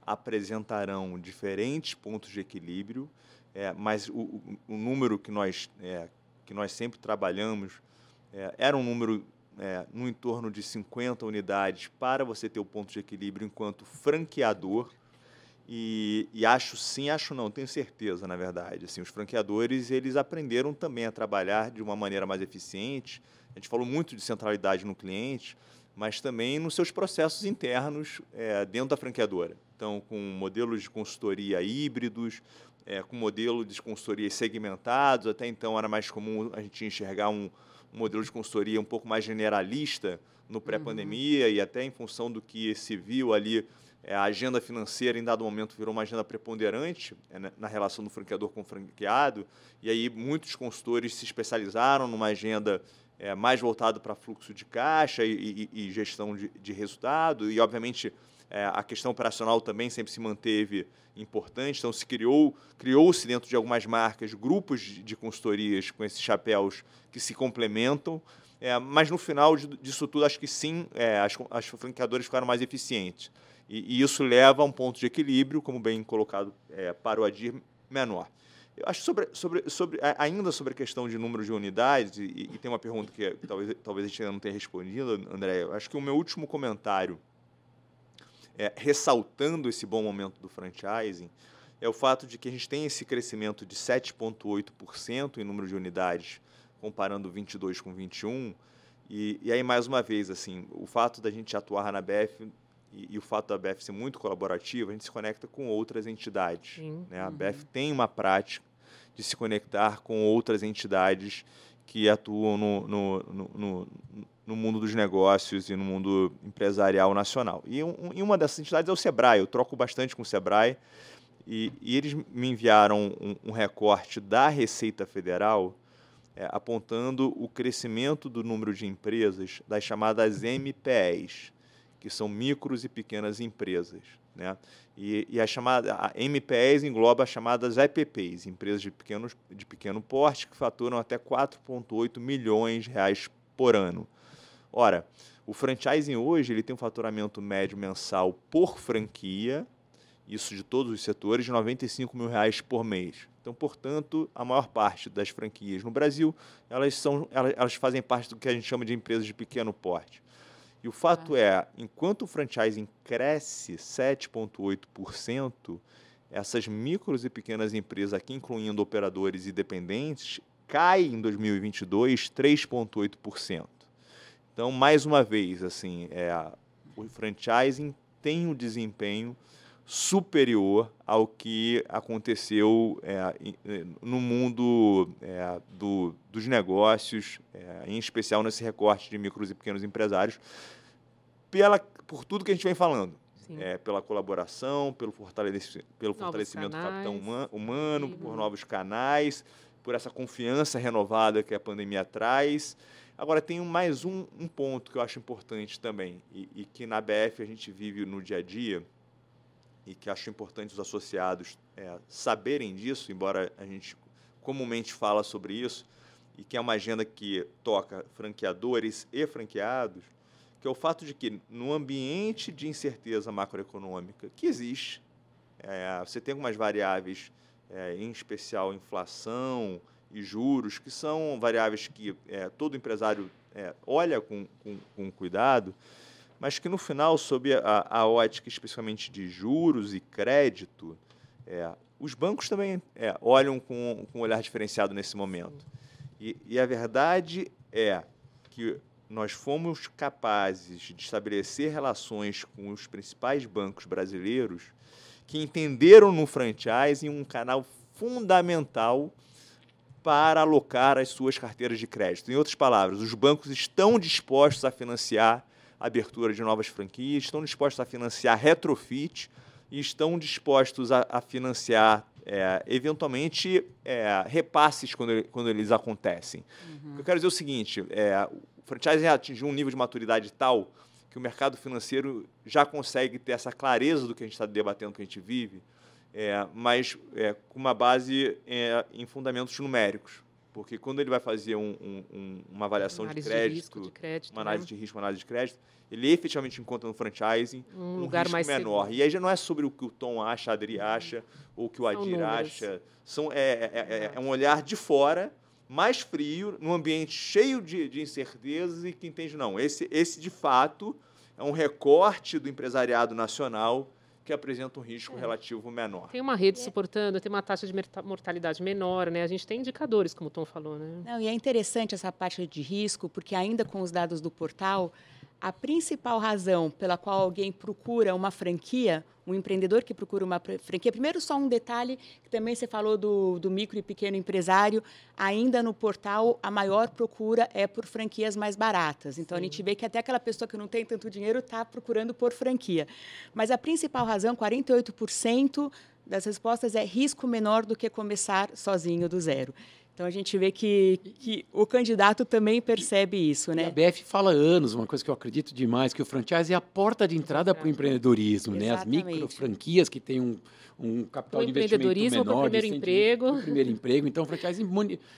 apresentarão diferentes pontos de equilíbrio, é, mas o, o, o, número que nós, é, que nós sempre trabalhamos é, era um número é, no entorno de 50 unidades para você ter o ponto de equilíbrio enquanto franqueador. E, e, acho sim, acho não, tenho certeza, na verdade. Assim, os franqueadores eles aprenderam também a trabalhar de uma maneira mais eficiente. A gente falou muito de centralidade no cliente, mas também nos seus processos internos é, dentro da franqueadora. Então, com modelos de consultoria híbridos, é, com modelo de consultoria segmentados. Até então era mais comum a gente enxergar um, um modelo de consultoria um pouco mais generalista no pré-pandemia uhum. e até em função do que se viu ali a agenda financeira, em dado momento, virou uma agenda preponderante é, né, na relação do franqueador com o franqueado, e aí muitos consultores se especializaram numa agenda é, mais voltada para fluxo de caixa e, e, e gestão de, de, resultado, e, obviamente, é, a questão operacional também sempre se manteve importante, então se criou, criou-se dentro de algumas marcas grupos de, consultorias com esses chapéus que se complementam, é, mas no final disso tudo, acho que sim, é, as, as franqueadoras ficaram mais eficientes. E, e, isso leva a um ponto de equilíbrio, como bem colocado é, para o ADIR, menor. Eu acho sobre, sobre, sobre, ainda sobre a questão de número de unidades, e, e tem uma pergunta que, talvez, talvez a gente ainda não tenha respondido, André. Eu acho que o meu último comentário, é, ressaltando esse bom momento do franchising, é o fato de que a gente tem esse crescimento de 7,8% em número de unidades, comparando 22 com 21. E, e aí, mais uma vez, assim, o fato da gente atuar na BF e, e, o fato da BF ser muito colaborativa, a gente se conecta com outras entidades. Né? A uhum. BF tem uma prática de se conectar com outras entidades que atuam no, no, no, no mundo dos negócios e no mundo empresarial nacional. E, um, e, uma dessas entidades é o Sebrae. Eu troco bastante com o Sebrae e, e eles me enviaram um, um, recorte da Receita Federal é, apontando o crescimento do número de empresas das chamadas MPEs, que são micros e pequenas empresas. Né? E, e a chamada a engloba as chamadas EPPs, empresas de, pequenos, de pequeno porte que faturam até 4,8 milhões de reais por ano. Ora, o franchising hoje ele tem um faturamento médio mensal por franquia, isso de todos os setores, de 95 mil reais por mês. Então, portanto, a maior parte das franquias no Brasil, elas, são, elas, elas fazem parte do que a gente chama de empresas de pequeno porte. E o fato é, enquanto o franchising cresce 7,8%, essas micros e pequenas empresas aqui, incluindo operadores e dependentes, caem em 2022 3,8%. Então, mais uma vez, assim, é, o franchising tem um desempenho superior ao que aconteceu é, no mundo é, do, dos negócios, é, em especial nesse recorte de micros e pequenos empresários, pela, por tudo que a gente vem falando. É, pela colaboração, pelo, pelo fortalecimento canais, do capital uma humano, sim. por novos canais, por essa confiança renovada que a pandemia traz. Agora, tem mais um, um ponto que eu acho importante também, e, e que na BF a gente vive no dia a dia, e que acho importante os associados é, saberem disso, embora a gente comumente fala sobre isso, e que é uma agenda que toca franqueadores e franqueados, que é o fato de que no ambiente de incerteza macroeconômica que existe, é, você tem algumas variáveis, é, em especial inflação e juros, que são variáveis que é, todo empresário é, olha com, com, com cuidado, mas que no final, sob a, a ótica especialmente de juros e crédito, é, os bancos também é, olham com, com um olhar diferenciado nesse momento. E, e, a verdade é que nós fomos capazes de estabelecer relações com os principais bancos brasileiros que entenderam no franchise um canal fundamental para alocar as suas carteiras de crédito. Em outras palavras, os bancos estão dispostos a financiar abertura de novas franquias, estão dispostos a financiar retrofit e estão dispostos a, a financiar, é, eventualmente, é, repasses quando, quando eles acontecem. Uhum. Eu quero dizer é o seguinte: é, o franchising atingiu um nível de maturidade tal que o mercado financeiro já consegue ter essa clareza do que a gente está debatendo, que a gente vive, é, mas é, com uma base é, em fundamentos numéricos. Porque quando ele vai fazer um, um, uma avaliação de crédito, de, crédito, uma análise né? de risco, uma análise de crédito, ele efetivamente encontra no franchising um, um lugar mais menor. Seguro. E aí já não é sobre o que o Tom acha, a Adri acha, ou o que o Adir acha. São, é, é, é, é, um olhar de fora, mais frio, num ambiente cheio de, de incertezas e que entende, não, esse, esse de fato é um recorte do empresariado nacional que apresenta um risco é. relativo menor. Tem uma rede é. suportando, tem uma taxa de mortalidade menor, né? A gente tem indicadores, como o Tom falou, né? Não, e é interessante essa parte de risco, porque ainda com os dados do portal, a principal razão pela qual alguém procura uma franquia, um empreendedor que procura uma franquia, primeiro só um detalhe, que também você falou do, do micro e pequeno empresário, ainda no portal a maior procura é por franquias mais baratas. Então Sim. a gente vê que até aquela pessoa que não tem tanto dinheiro está procurando por franquia. Mas a principal razão, 48% das respostas é risco menor do que começar sozinho do zero. Então a gente vê que, que o candidato também percebe isso, né? E a BF fala há anos, uma coisa que eu acredito demais, que o franchise é a porta de entrada para o empreendedorismo, né? As micro franquias que têm um, um capital de investimento menor, para o primeiro emprego. primeiro emprego. Então o franchise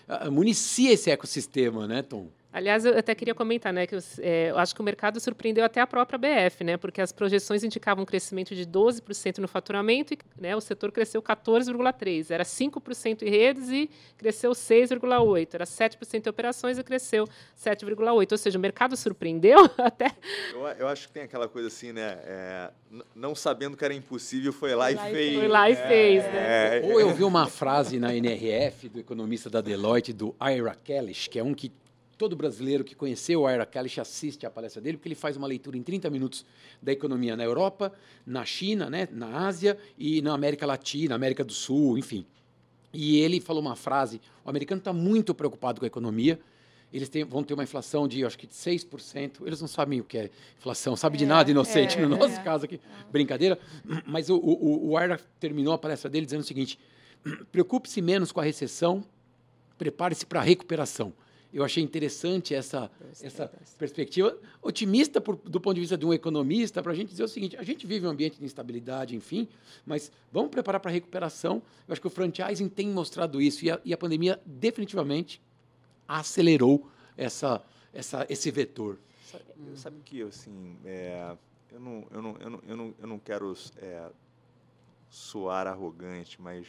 ah, municia esse ecossistema, né, Tom? Aliás, eu até queria comentar, né, que eu, é, eu, acho que o mercado surpreendeu até a própria BF, né, porque as projeções indicavam um crescimento de 12% no faturamento e né, o setor cresceu 14,3%. Era 5% em redes e cresceu 6,8%. Era 7% em operações e cresceu 7,8%. Ou seja, o mercado surpreendeu até... Eu, eu acho que tem aquela coisa assim, né, é, não sabendo que era impossível, foi lá, foi lá e fez. Foi lá e é, fez, né? É, Ou eu vi uma frase na NRF do economista da Deloitte, do Ira Kellish, que é um que todo brasileiro que conheceu o Ira Kalish assiste à palestra dele, porque ele faz uma leitura em 30 minutos da economia na Europa, na China, né, na Ásia e na América Latina, América do Sul, enfim. E ele falou uma frase: o americano está muito preocupado com a economia. Eles têm, vão ter uma inflação de, acho que, de 6%. Eles não sabem o que é inflação, sabe de é, nada, inocente, é, no nosso é, caso aqui. Brincadeira. Mas o, o, o Ira terminou a palestra dele dizendo o seguinte: preocupe-se menos com a recessão, prepare-se para a recuperação eu achei interessante essa, essa perspectiva, otimista por, do ponto de vista de um economista, para a gente dizer o seguinte: a gente vive um ambiente de instabilidade, enfim, mas vamos preparar para a recuperação. Eu acho que o franchising tem mostrado isso e a, e a pandemia definitivamente acelerou essa, essa, esse vetor. Sabe, sabe que assim, é, eu, não, eu, não, eu, não, eu, não, eu não quero é, soar arrogante, mas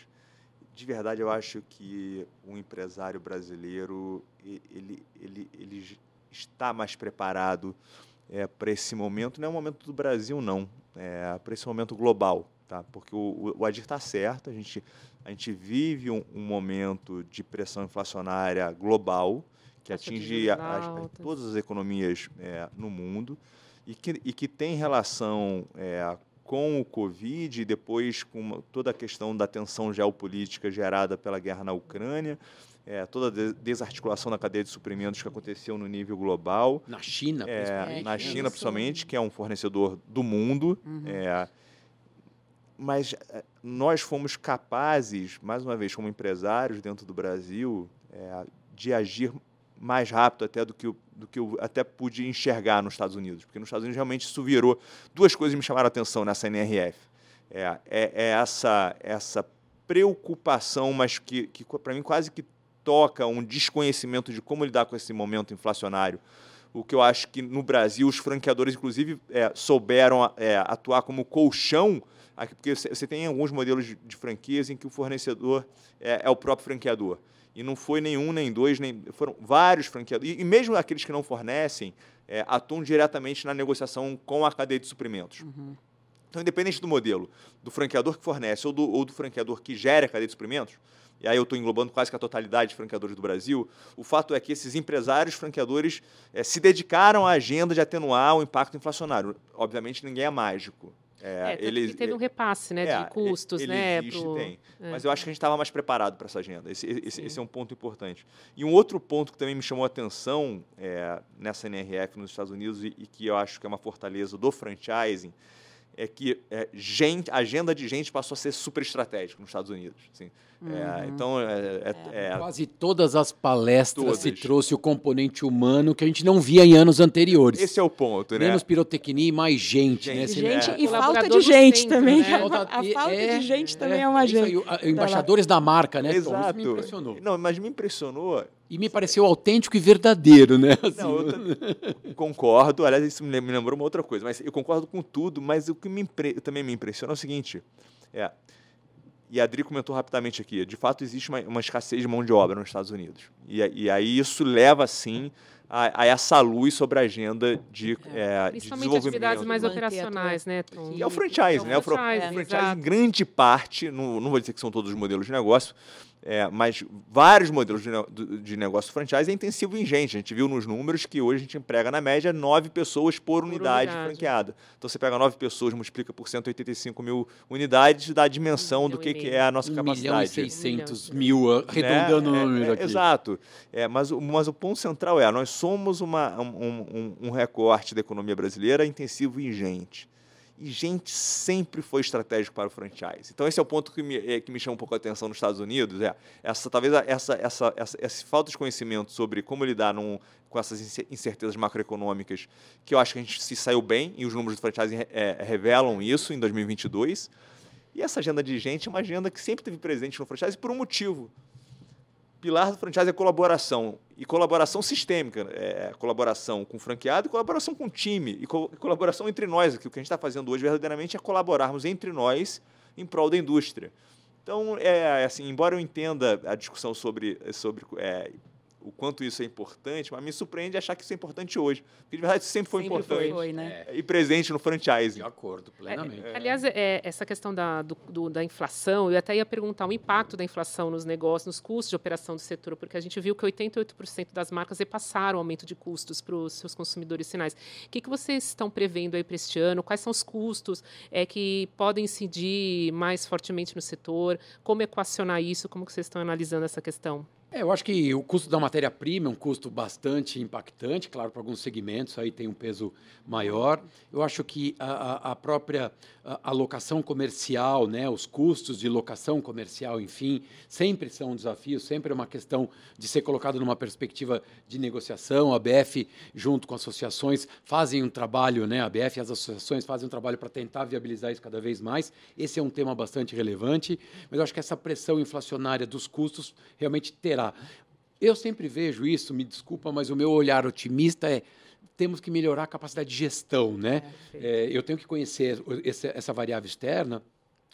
de verdade, eu acho que o empresário brasileiro ele, ele, ele está mais preparado é, para esse momento. Não é o momento do Brasil, não. É, para esse momento global. Tá? Porque o, o Adir está certo, a gente, a gente vive um, um momento de pressão inflacionária global que atinge a, a, todas as economias é, no mundo e que, e que tem relação é, com o Covid, depois com toda a questão da tensão geopolítica gerada pela guerra na Ucrânia, é, toda a desarticulação da cadeia de suprimentos que aconteceu no nível global. Na China, é, principalmente. Na China, principalmente, que é um fornecedor do mundo. Uhum. É, mas é, nós fomos capazes, mais uma vez, como empresários dentro do Brasil, é, de agir mais rápido até do que, eu, do que eu até pude enxergar nos Estados Unidos. Porque nos Estados Unidos realmente isso virou. Duas coisas me chamaram a atenção nessa NRF. É, é, é essa, essa preocupação, mas que, que para mim quase que toca um desconhecimento de como lidar com esse momento inflacionário. O que eu acho que no Brasil os franqueadores, inclusive, é, souberam é, atuar como colchão, porque você tem alguns modelos de, de franquias em que o fornecedor é, é o próprio franqueador. E não foi nenhum, nem dois, nem foram vários franqueadores. E, e mesmo aqueles que não fornecem, é, atuam diretamente na negociação com a cadeia de suprimentos. Uhum. Então, independente do modelo, do franqueador que fornece ou do, ou do franqueador que gera a cadeia de suprimentos, e aí eu estou englobando quase que a totalidade de franqueadores do Brasil, o fato é que esses empresários franqueadores é, se dedicaram à agenda de atenuar o impacto inflacionário. Obviamente, ninguém é mágico. É, é ele teve um repasse né, é, de custos, ele né? Existe, pro... tem. É. Mas eu acho que a gente estava mais preparado para essa agenda. Esse, esse, esse, é um ponto importante. E um outro ponto que também me chamou a atenção é, nessa NRF nos Estados Unidos e, e, que eu acho que é uma fortaleza do franchising é que é, gente, a agenda de gente passou a ser super estratégica nos Estados Unidos. Assim. É, uhum. É, então, é, é, Quase todas as palestras todas. se trouxe o componente humano que a gente não via em anos anteriores. Esse é o ponto, né? Menos pirotecnia e mais gente. Gente, né? gente e falta de gente centro, também. Né? A, a, falta de gente também é uma agenda. embaixadores da marca, né? Exato. Tom, isso me impressionou. Não, mas me impressionou e me pareceu autêntico e verdadeiro, né? Assim, não, eu concordo. Aliás, isso me lembrou uma outra coisa. Mas eu concordo com tudo. Mas o que me impre... também me impressiona é o seguinte: é, e a Adri comentou rapidamente aqui, de fato existe uma, uma escassez de mão de obra nos Estados Unidos. E, e aí isso leva, sim, a, a, essa luz sobre a agenda de, é. É, Principalmente de atividades mais operacionais, né, Tom? E é o franchise, é né? O franchise, o franchise em grande parte, não, não vou dizer que são todos os modelos de negócio, é, mas vários modelos de, de negócio franchise é intensivo em gente. A gente viu nos números que hoje a gente emprega, na média, nove pessoas por, por unidade, unidade, franqueada. Então, você pega nove pessoas, multiplica por 185 mil unidades, dá a dimensão um do que, que é a nossa um capacidade. Milhão e 600 mil, arredondando né? o número é, aqui. Exato. É, mas, mas o ponto central é, nós somos uma, um, um, um recorte da economia brasileira intensivo em gente. E gente sempre foi estratégico para o franchise. Então esse é o ponto que me, é, que me chama um pouco a atenção nos Estados Unidos, é essa talvez essa, essa, essa, essa falta de conhecimento sobre como lidar num, com essas incertezas macroeconômicas, que eu acho que a gente se saiu bem e os números do franchise é, revelam isso em 2022. E essa agenda de gente é uma agenda que sempre teve presente no franchise por um motivo pilar do franchise é colaboração. E colaboração sistêmica. É, colaboração com o franqueado colaboração com o time. E, co colaboração entre nós. Aqui. O que a gente está fazendo hoje verdadeiramente é colaborarmos entre nós em prol da indústria. Então, é, assim, embora eu entenda a discussão sobre, sobre é, o quanto isso é importante, mas me surpreende achar que isso é importante hoje. Porque, de verdade, isso sempre foi sempre importante. Foi, né? E presente no franchising. De acordo, plenamente. É, aliás, é, essa questão da, do, do, da inflação, eu até ia perguntar o impacto da inflação nos negócios, nos custos de operação do setor, porque a gente viu que 88% das marcas repassaram o aumento de custos para os seus consumidores finais. O que, que vocês estão prevendo aí para este ano? Quais são os custos é, que podem incidir mais fortemente no setor? Como equacionar isso? Como que vocês estão analisando essa questão? É, eu acho que o custo da matéria-prima é um custo bastante impactante, claro, para alguns segmentos aí tem um peso maior. Eu acho que a, a própria alocação comercial, né, os custos de locação comercial, enfim, sempre são um desafio, sempre é uma questão de ser colocado numa perspectiva de negociação. A BF, junto com associações, fazem um trabalho, né, a BF e as associações fazem um trabalho para tentar viabilizar isso cada vez mais. Esse é um tema bastante relevante, mas eu acho que essa pressão inflacionária dos custos realmente terá. Eu sempre vejo isso, me desculpa, mas o meu olhar otimista é temos que melhorar a capacidade de gestão, né? É, eu tenho que conhecer esse, essa variável externa,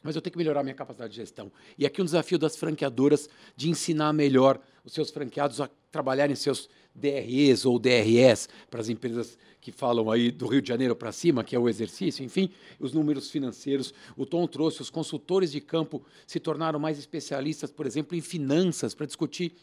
mas eu tenho que melhorar a minha capacidade de gestão. E aqui um desafio das franqueadoras de ensinar melhor os seus franqueados a trabalharem seus DREs ou DRS para as empresas que falam aí do Rio de Janeiro para cima, que é o exercício, enfim, os números financeiros. O Tom trouxe, os consultores de campo se tornaram mais especialistas, por exemplo, em finanças, para discutir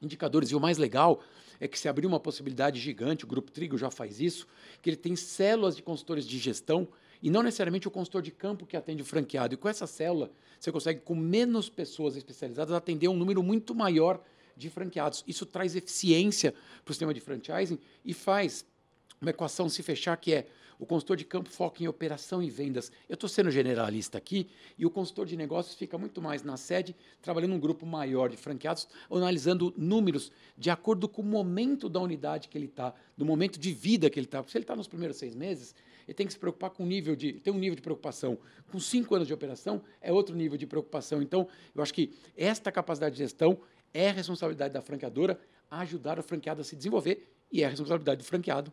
indicadores. E o mais legal é que se abriu uma possibilidade gigante, o Grupo Trigo já faz isso, que ele tem células de consultores de gestão e não necessariamente o consultor de campo que atende o franqueado. E com essa célula, você consegue, com menos pessoas especializadas, atender um número muito maior de franqueados. Isso traz eficiência para o sistema de franchising e faz uma equação se fechar que é o consultor de campo foca em operação e vendas. Eu estou sendo generalista aqui e o consultor de negócios fica muito mais na sede, trabalhando num grupo maior de franqueados, analisando números de acordo com o momento da unidade que ele está, do momento de vida que ele está. Se ele está nos primeiros seis meses, ele tem que se preocupar com um nível de. tem um nível de preocupação. Com cinco anos de operação, é outro nível de preocupação. Então, eu acho que esta capacidade de gestão é responsabilidade da franqueadora ajudar o franqueado a se desenvolver e é responsabilidade do franqueado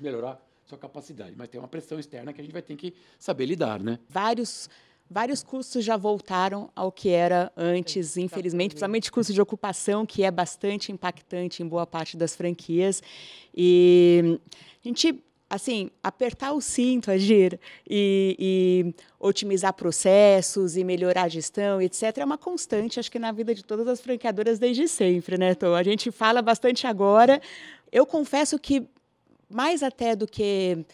melhorar sua capacidade. Mas tem uma pressão externa que a gente vai ter que saber lidar, né? Vários vários custos já voltaram ao que era antes, infelizmente, principalmente custo de ocupação, que é bastante impactante em boa parte das franquias. E a gente, assim, apertar o cinto, agir e, e otimizar processos e melhorar a gestão, etc., é uma constante, acho que na vida de todas as franqueadoras desde sempre, né, Tom? A gente fala bastante agora. Eu confesso que mais até do que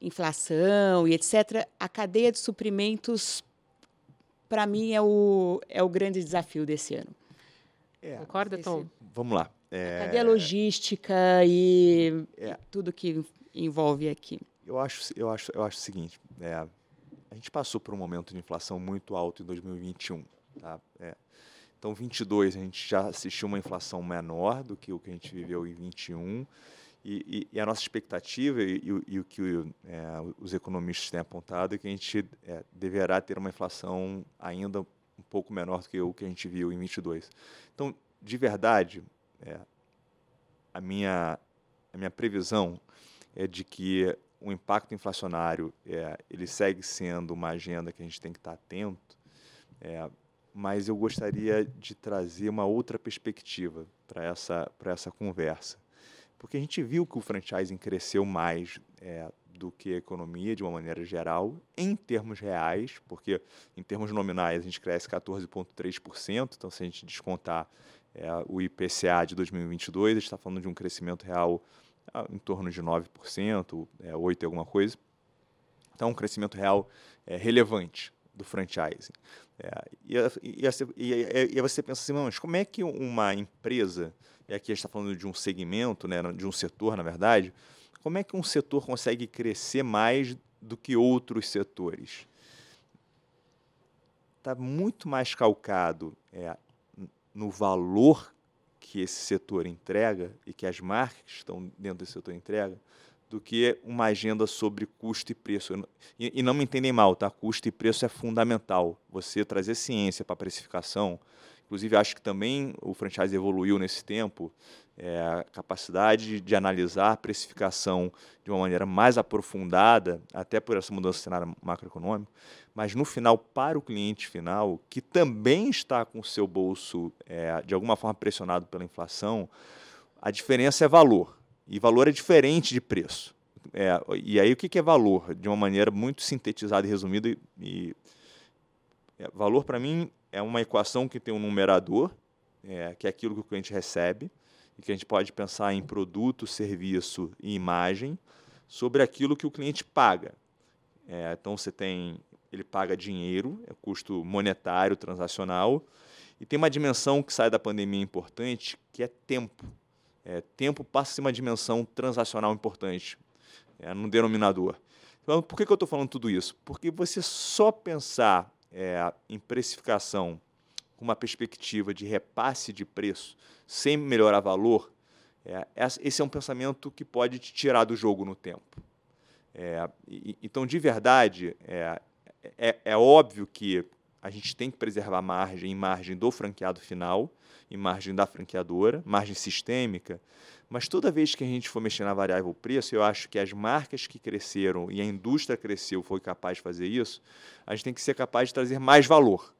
inflação e etc., a cadeia de suprimentos, para mim, é o, é o grande desafio desse ano. É, Concorda, Tom? Vamos lá. É... A cadeia logística e é. tudo que envolve aqui. Eu acho, eu acho, eu acho o seguinte: é, a gente passou por um momento de inflação muito alto em 2021. Tá? É. Então, 22 a gente já assistiu uma inflação menor do que o que a gente viveu em 21. E, e, e a nossa expectativa e, e o que é, os economistas têm apontado é que a gente é, deverá ter uma inflação ainda um pouco menor do que o que a gente viu em 22. Então, de verdade, é, a, minha, a minha previsão é de que o impacto inflacionário é, ele segue sendo uma agenda que a gente tem que estar atento, é, mas eu gostaria de trazer uma outra perspectiva para essa, essa conversa. Porque a gente viu que o franchising cresceu mais é, do que a economia, de uma maneira geral, em termos reais, porque em termos nominais a gente cresce 14,3%, então se a gente descontar é, o IPCA de 2022, a gente está falando de um crescimento real em torno de 9%, é, 8% e alguma coisa. Então, um crescimento real é, relevante do franchising. É, e, e, e, e, você pensa assim, mas como é que uma empresa, e aqui a gente está falando de um segmento, né, de um setor, na verdade, como é que um setor consegue crescer mais do que outros setores? Está muito mais calcado é, no valor que esse setor entrega e que as marcas que estão dentro desse setor entregam do que uma agenda sobre custo e preço. E, e, não me entendem mal, tá? Custo e preço é fundamental. Você trazer ciência para a precificação. Inclusive, acho que também o franchise evoluiu nesse tempo. É, a capacidade de, analisar a precificação de uma maneira mais aprofundada, até por essa mudança do cenário macroeconômico, mas no final, para o cliente final, que também está com o seu bolso é, de alguma forma pressionado pela inflação, a diferença é valor e valor é diferente de preço. É, e aí o que é valor? De uma maneira muito sintetizada e resumida. E, e é, valor para mim é uma equação que tem um numerador, é, que é aquilo que o cliente recebe, que a gente pode pensar em produto, serviço e imagem sobre aquilo que o cliente paga. É, então você tem, ele paga dinheiro, é custo monetário, transacional, e tem uma dimensão que sai da pandemia importante, que é tempo. É, tempo passa a ser uma dimensão transacional importante é, no denominador. Então, por que, que eu estou falando tudo isso? Porque você só pensar é, em precificação uma perspectiva de repasse de preço sem melhorar valor, é, esse é um pensamento que pode te tirar do jogo no tempo. É, e, então, de verdade, é, é, é óbvio que a gente tem que preservar margem em margem do franqueado final, em margem da franqueadora, margem sistêmica, mas toda vez que a gente for mexer na variável preço, eu acho que as marcas que cresceram e a indústria cresceu, foi capaz de fazer isso, a gente tem que ser capaz de trazer mais valor.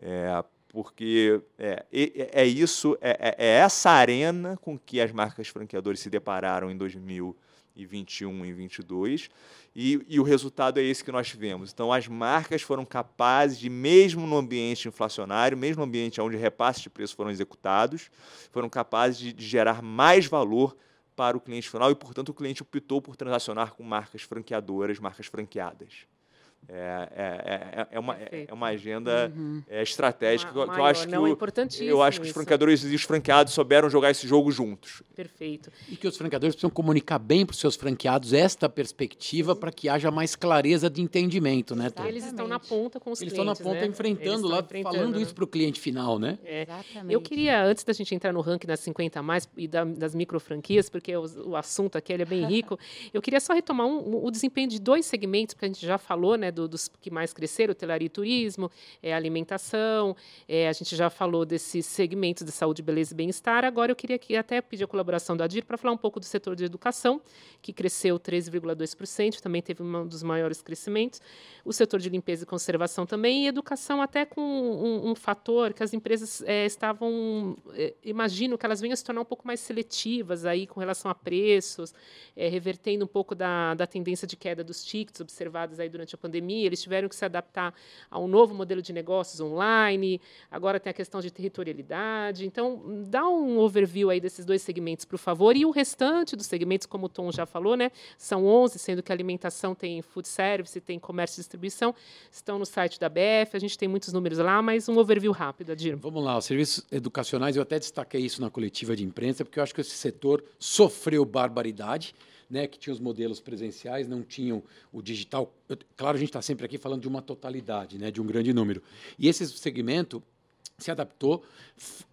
É, porque é, é, é isso, é, é, é essa arena com que as marcas franqueadoras se depararam em 2000 e 21 e 22, e, e o resultado é esse que nós tivemos. Então, as marcas foram capazes de, mesmo no ambiente inflacionário, mesmo no ambiente onde repasses de preço foram executados, foram capazes de, de gerar mais valor para o cliente final e, portanto, o cliente optou por transacionar com marcas franqueadoras, marcas franqueadas. É, é, é, é, uma, é uma agenda uhum. é, estratégica uma, que eu acho que não, o, é eu acho que os franqueadores e os franqueados souberam jogar esse jogo juntos. Perfeito. E que os franqueadores precisam comunicar bem para os seus franqueados esta perspectiva para que haja mais clareza de entendimento, né? Eles estão na ponta com os Eles clientes. estão na ponta né? enfrentando lá, enfrentando, falando né? isso para o cliente final, né? É. Exatamente. Eu queria, antes da gente entrar no ranking das 50 mais e da, das micro franquias, porque o, o, assunto aqui é bem rico, eu queria só retomar um, um, o desempenho de dois segmentos, porque a gente já falou, né, do, dos que mais cresceram, hotelaria e turismo, é, alimentação, é, a gente já falou desses segmentos de saúde, beleza e bem-estar. Agora eu queria até pedir a colaboração da Adir para falar um pouco do setor de educação, que cresceu 13,2%, também teve um dos maiores crescimentos. O setor de limpeza e conservação também, e educação até com um, um fator que as empresas é, estavam, é, imagino que elas venham se tornar um pouco mais seletivas aí com relação a preços, é, revertendo um pouco da, da tendência de queda dos tickets observadas aí durante a pandemia pandemia, eles tiveram que se adaptar a um novo modelo de negócios online, agora tem a questão de territorialidade. Então, dá um overview aí desses dois segmentos, por favor, e o restante dos segmentos, como o Tom já falou, né, são 11, sendo que alimentação tem food service, tem comércio e distribuição, estão no site da BF, a gente tem muitos números lá, mas um overview rápido, Adir. Vamos lá, os serviços educacionais, eu até destaquei isso na coletiva de imprensa, porque eu acho que esse setor sofreu barbaridade, né, que tinha os modelos presenciais, não tinham o digital. Eu, claro, a gente está sempre aqui falando de uma totalidade, né, de um grande número. E esse segmento se adaptou,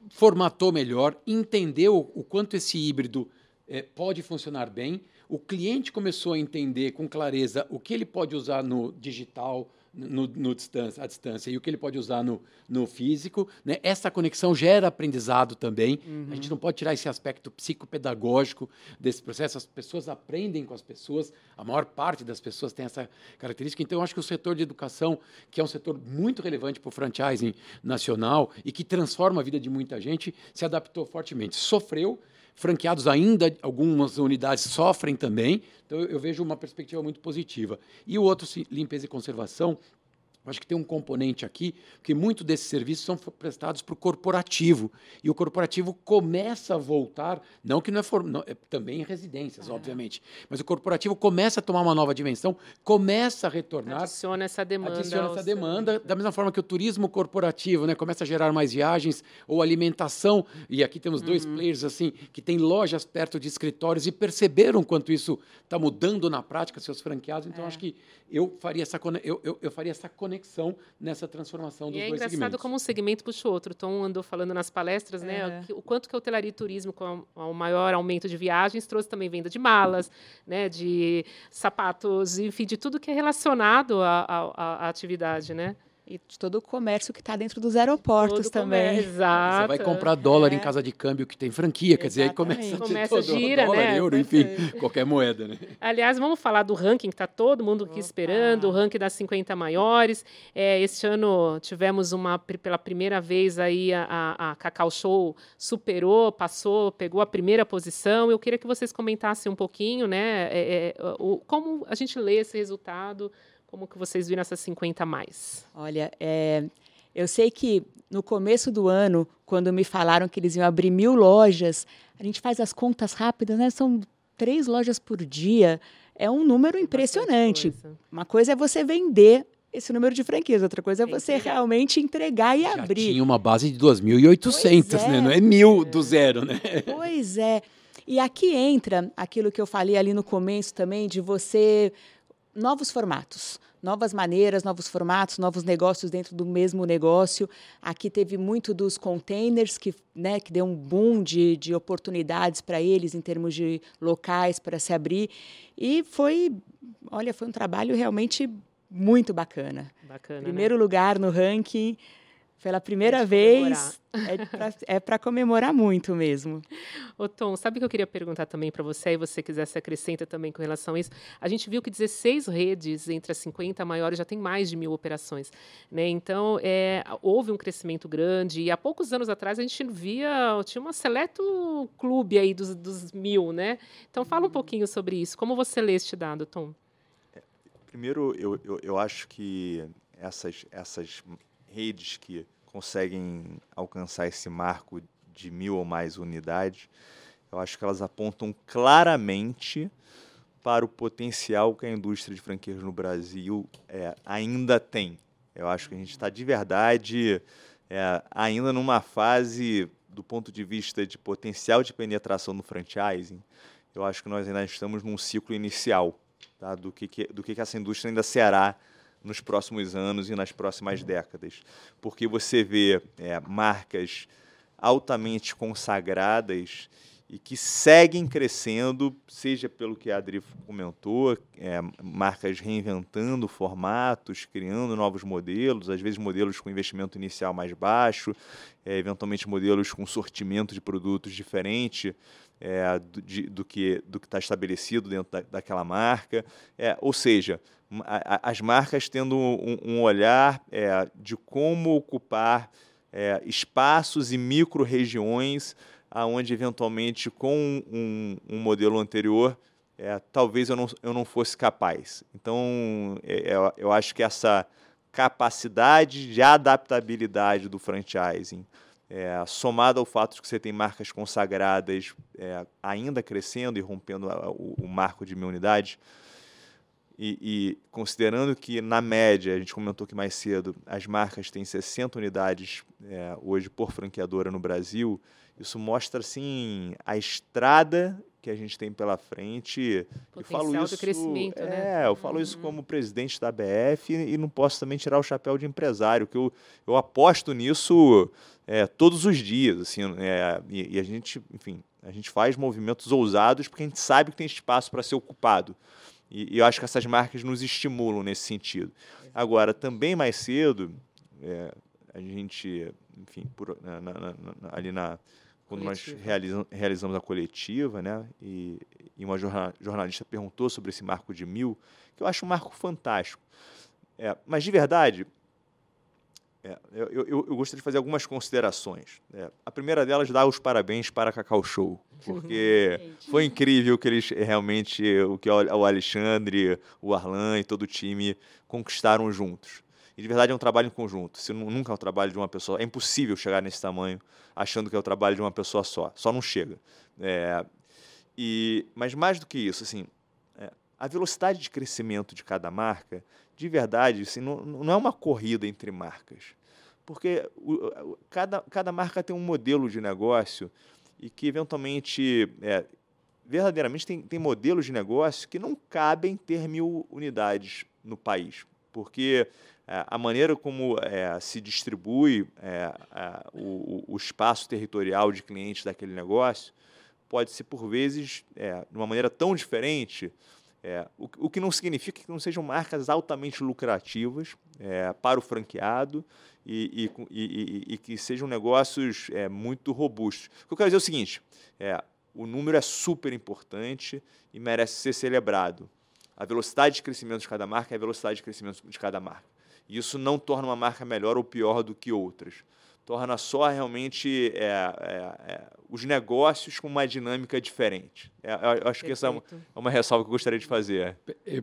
formatou melhor, entendeu o quanto esse híbrido é, pode funcionar bem. O cliente começou a entender com clareza o que ele pode usar no digital, no, no distância, à distância e o que ele pode usar no, no físico. Né? Essa conexão gera aprendizado também. Uhum. A gente não pode tirar esse aspecto psicopedagógico desse processo. As pessoas aprendem com as pessoas, a maior parte das pessoas tem essa característica. Então, eu acho que o setor de educação, que é um setor muito relevante para o franchising nacional e que transforma a vida de muita gente, se adaptou fortemente. Sofreu, franqueados ainda, algumas unidades sofrem também, então eu, vejo uma perspectiva muito positiva. E o outro, limpeza e conservação, acho que tem um componente aqui, que muitos desses serviços são prestados para o corporativo. E o corporativo começa a voltar, não que não é, for, não, é também em residências, é. obviamente, mas o corporativo começa a tomar uma nova dimensão, começa a retornar. Adiciona essa demanda. Adiciona essa demanda, da mesma forma que o turismo corporativo né, começa a gerar mais viagens, ou alimentação, e aqui temos uhum. dois players assim, que têm lojas perto de escritórios e perceberam quanto isso está mudando na prática, seus franqueados. Então, é. acho que eu faria essa, eu, eu, eu faria essa conexão conexão nessa transformação dos e é dois segmentos. É engraçado como um segmento puxa o outro. O Tom andou falando nas palestras, né, é. né, o quanto que a hotelaria e turismo, com o maior aumento de viagens, trouxe também venda de malas, né, de sapatos, enfim, de tudo que é relacionado à atividade, né? E de todo o comércio que está dentro dos aeroportos todo também. Exato. Você vai comprar dólar é. em casa de câmbio que tem franquia, quer dizer, aí começa, começa a gira, dólar, né? euro, enfim, qualquer moeda, né? Aliás, vamos falar do ranking que está todo mundo aqui Opa. esperando, o ranking das 50 maiores. É, este ano tivemos uma, pela primeira vez aí a, a, a Cacau Show superou, passou, pegou a primeira posição. Eu queria que vocês comentassem um pouquinho, né, é, é, o, como a gente lê esse resultado, como que vocês viram essas 50 mais? Olha, é, eu sei que no começo do ano, quando me falaram que eles iam abrir mil lojas, a gente faz as contas rápidas, né? São três lojas por dia. É um número impressionante. Coisa. Uma coisa é você vender esse número de franquias, outra coisa é você realmente entregar e Já abrir. Tinha uma base de 2.800, é. né? Não é mil do zero, né? Pois é. E aqui entra aquilo que eu falei ali no começo também, de você novos formatos, novas maneiras, novos formatos, novos negócios dentro do mesmo negócio. Aqui teve muito dos containers, que, né, que deu um boom de, de oportunidades para eles em termos de locais para se abrir. E foi, olha, foi um trabalho realmente muito bacana. Bacana. Primeiro né? lugar no ranking pela primeira é vez, é para é comemorar muito mesmo. Ô Tom, sabe o que eu queria perguntar também para você, e você quiser se acrescenta também com relação a isso? A gente viu que 16 redes entre as 50 maiores já tem mais de mil operações. Né? Então, é, houve um crescimento grande, e há poucos anos atrás a gente via, tinha um seleto clube aí dos, dos mil, né? Então, fala um pouquinho sobre isso. Como você lê este dado, Tom? É, primeiro, eu, eu, eu acho que essas, essas redes que conseguem alcançar esse marco de mil ou mais unidades, eu acho que elas apontam claramente para o potencial que a indústria de franquias no Brasil é, ainda tem. Eu acho que a gente está de verdade é, ainda numa fase, do ponto de vista de potencial de penetração no franchising, eu acho que nós ainda estamos num ciclo inicial tá, do, que, que, do que, que essa indústria ainda será nos próximos anos e nas próximas décadas. Porque você vê é, marcas altamente consagradas e que seguem crescendo, seja pelo que a Adri comentou, é, marcas reinventando formatos, criando novos modelos, às vezes modelos com investimento inicial mais baixo, é, eventualmente modelos com sortimento de produtos diferente é, do, de, do, que do está estabelecido dentro da, daquela marca. É, ou seja, as marcas tendo um, um olhar é, de como ocupar é, espaços e micro-regiões aonde eventualmente com um, um, modelo anterior é, talvez eu não, eu não fosse capaz. Então, é eu acho que essa capacidade de adaptabilidade do franchising, é, somado ao fato de que você tem marcas consagradas é, ainda crescendo e rompendo o, o, marco de mil unidades, e, e, considerando que, na média, a gente comentou aqui mais cedo, as marcas têm 60 unidades é, hoje por franqueadora no Brasil, isso mostra assim a estrada que a gente tem pela frente. Potencial eu falo isso, do crescimento, é, né? eu falo uhum. isso como presidente da BF e, não posso também tirar o chapéu de empresário, que eu, eu aposto nisso é, todos os dias, assim, é, e, e, a gente, enfim, a gente faz movimentos ousados porque a gente sabe que tem espaço para ser ocupado. E, e, eu acho que essas marcas nos estimulam nesse sentido. Agora, também mais cedo, é, a gente, enfim, por, na, na, na, ali na quando nós realizam, realizamos a coletiva, né, e, e, uma jornalista perguntou sobre esse marco de mil, que eu acho um marco fantástico. É, mas, de verdade, é, eu, eu, eu, gostaria de fazer algumas considerações. É, a primeira delas, dar os parabéns para a Cacau Show, porque foi incrível que eles realmente, o que o Alexandre, o Arlan e todo o time conquistaram juntos. E de verdade é um trabalho em conjunto. Se nunca é o trabalho de uma pessoa, é impossível chegar nesse tamanho achando que é o trabalho de uma pessoa só. Só não chega. É, e, mas mais do que isso, assim, é, a velocidade de crescimento de cada marca, de verdade, assim, não, não é uma corrida entre marcas. Porque o, cada, cada marca tem um modelo de negócio e que, eventualmente, é, verdadeiramente tem, tem modelos de negócio que não cabem ter mil unidades no país. Porque a maneira como é, se distribui é, o, o, espaço territorial de clientes daquele negócio pode ser, por vezes, é, de uma maneira tão diferente, é, o, o, que não significa que não sejam marcas altamente lucrativas é, para o franqueado e, e, e, e que sejam negócios muito robustos. O que eu quero dizer é o seguinte: o número é super importante e merece ser celebrado. A velocidade de crescimento de cada marca é a velocidade de crescimento de cada marca. Isso não torna uma marca melhor ou pior do que outras. Torna só realmente é, é, é, os negócios com uma dinâmica diferente. É, eu acho Perfeito. que essa é uma, é uma, ressalva que eu gostaria de fazer.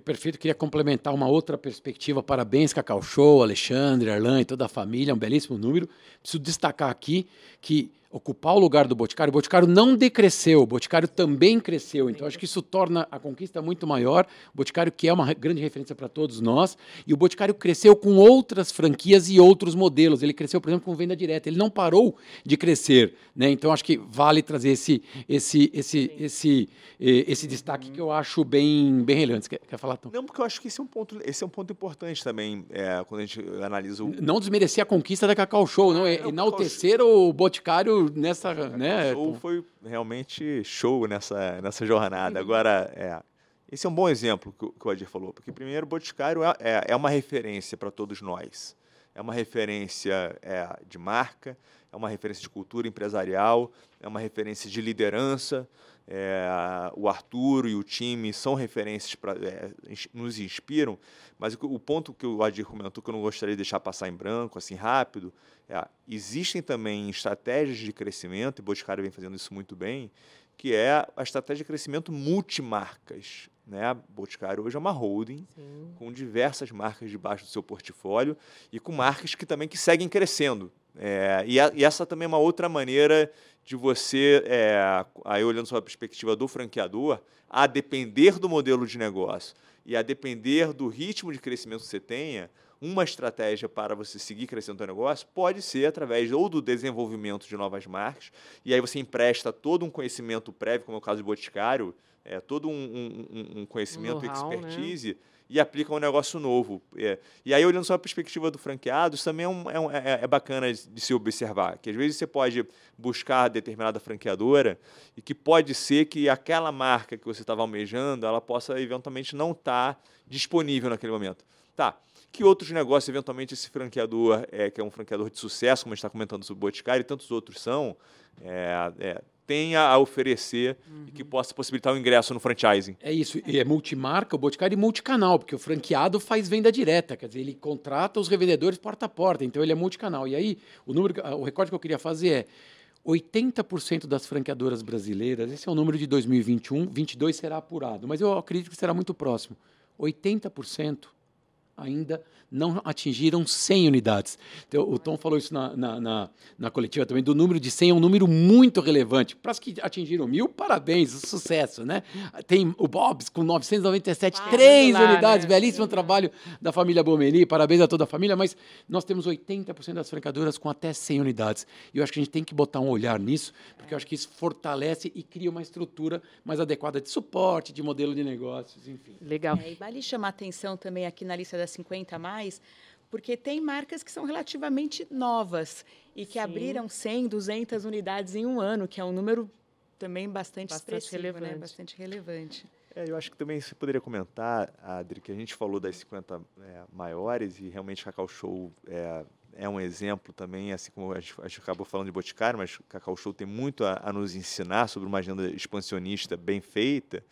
Perfeito. Queria complementar uma outra perspectiva. Parabéns, Cacau Show, Alexandre, Arlan e toda a família. Um belíssimo número. Preciso destacar aqui que ocupar o lugar do Boticário. O Boticário não decresceu, o Boticário também cresceu. Então, acho que isso torna a conquista muito maior. O Boticário, que é uma grande referência para todos nós, e o Boticário cresceu com outras franquias e outros modelos. Ele cresceu, por exemplo, com venda direta. Ele não parou de crescer. Né? Então, acho que vale trazer esse, esse, esse, esse, eh, esse destaque que eu acho bem, bem relevante. Quer, quer falar, Tom? Não, porque eu acho que esse é um ponto, esse é um ponto importante também, é, quando a gente analisa o... Não desmerecer a conquista da Cacau Show, não, é enaltecer o Boticário nessa. Né, show foi realmente show nessa, nessa jornada. Uhum. Agora, é, esse é um bom exemplo que, que o Adir falou, porque, primeiro, o Boticário é, é, é uma referência para todos nós. É uma referência é, de marca, é uma referência de cultura empresarial, é uma referência de liderança. É, o Arturo e o time são referências para é, nos inspiram, mas o, o, ponto que o Adir comentou que eu não gostaria de deixar passar em branco, assim rápido, é, existem também estratégias de crescimento, e Boticário vem fazendo isso muito bem, que é a estratégia de crescimento multimarcas. Né? Boticário hoje é uma holding Sim. com diversas marcas debaixo do seu portfólio e com marcas que também que seguem crescendo. É, e, a, e, essa também é uma outra maneira de você, é, aí olhando sobre a perspectiva do franqueador, a depender do modelo de negócio e a depender do ritmo de crescimento que você tenha, uma estratégia para você seguir crescendo o seu negócio pode ser através ou do desenvolvimento de novas marcas, e aí você empresta todo um conhecimento prévio, como é o caso do Boticário, é, todo um, um, um conhecimento, né? expertise, né? e aplica um negócio novo. É. E aí, olhando só a perspectiva do franqueado, isso também é, é, um, é, é, bacana de se observar, que às vezes você pode buscar determinada franqueadora e que pode ser que aquela marca que você estava almejando, ela possa eventualmente não estar tá disponível naquele momento. Tá, que outros negócios, eventualmente, esse franqueador, é, que é um franqueador de sucesso, como a gente está comentando sobre o Boticário, e tantos outros são, é, é, tenha a oferecer uhum. e que possa possibilitar o ingresso no franchising. É isso, e é multimarca, o Boticário e multicanal, porque o franqueado faz venda direta, quer dizer, ele contrata os revendedores porta a porta, então ele é multicanal. E aí, o número, o recorde que eu queria fazer é 80% das franqueadoras brasileiras, esse é o número de 2021, 22 será apurado, mas eu acredito que será muito próximo. 80% ainda não atingiram 100 unidades. Então, o Tom falou isso na, na, na, na, coletiva também, do número de 100 é um número muito relevante. Para as que atingiram mil, parabéns, sucesso, né? Tem o Bob's com 997, ah, três lá, unidades, né? belíssimo trabalho da família Bomeni, parabéns a toda a família, mas nós temos 80% das franqueadoras com até 100 unidades. E eu acho que a gente tem que botar um olhar nisso, porque eu acho que isso fortalece e cria uma estrutura mais adequada de suporte, de modelo de negócios, enfim. Legal. É, e vale chamar atenção também aqui na lista das 50 a mais, porque tem marcas que são relativamente novas e que Sim. abriram 100, 200 unidades em um ano, que é um número também bastante, bastante expressivo, né? relevante. Né? bastante relevante. É, eu acho que também você poderia comentar, Adri, que a gente falou das 50 é, maiores e realmente Cacau Show é, é um exemplo também, assim como a gente, a gente acabou falando de Boticário, mas Cacau Show tem muito a, a nos ensinar sobre uma agenda expansionista bem feita.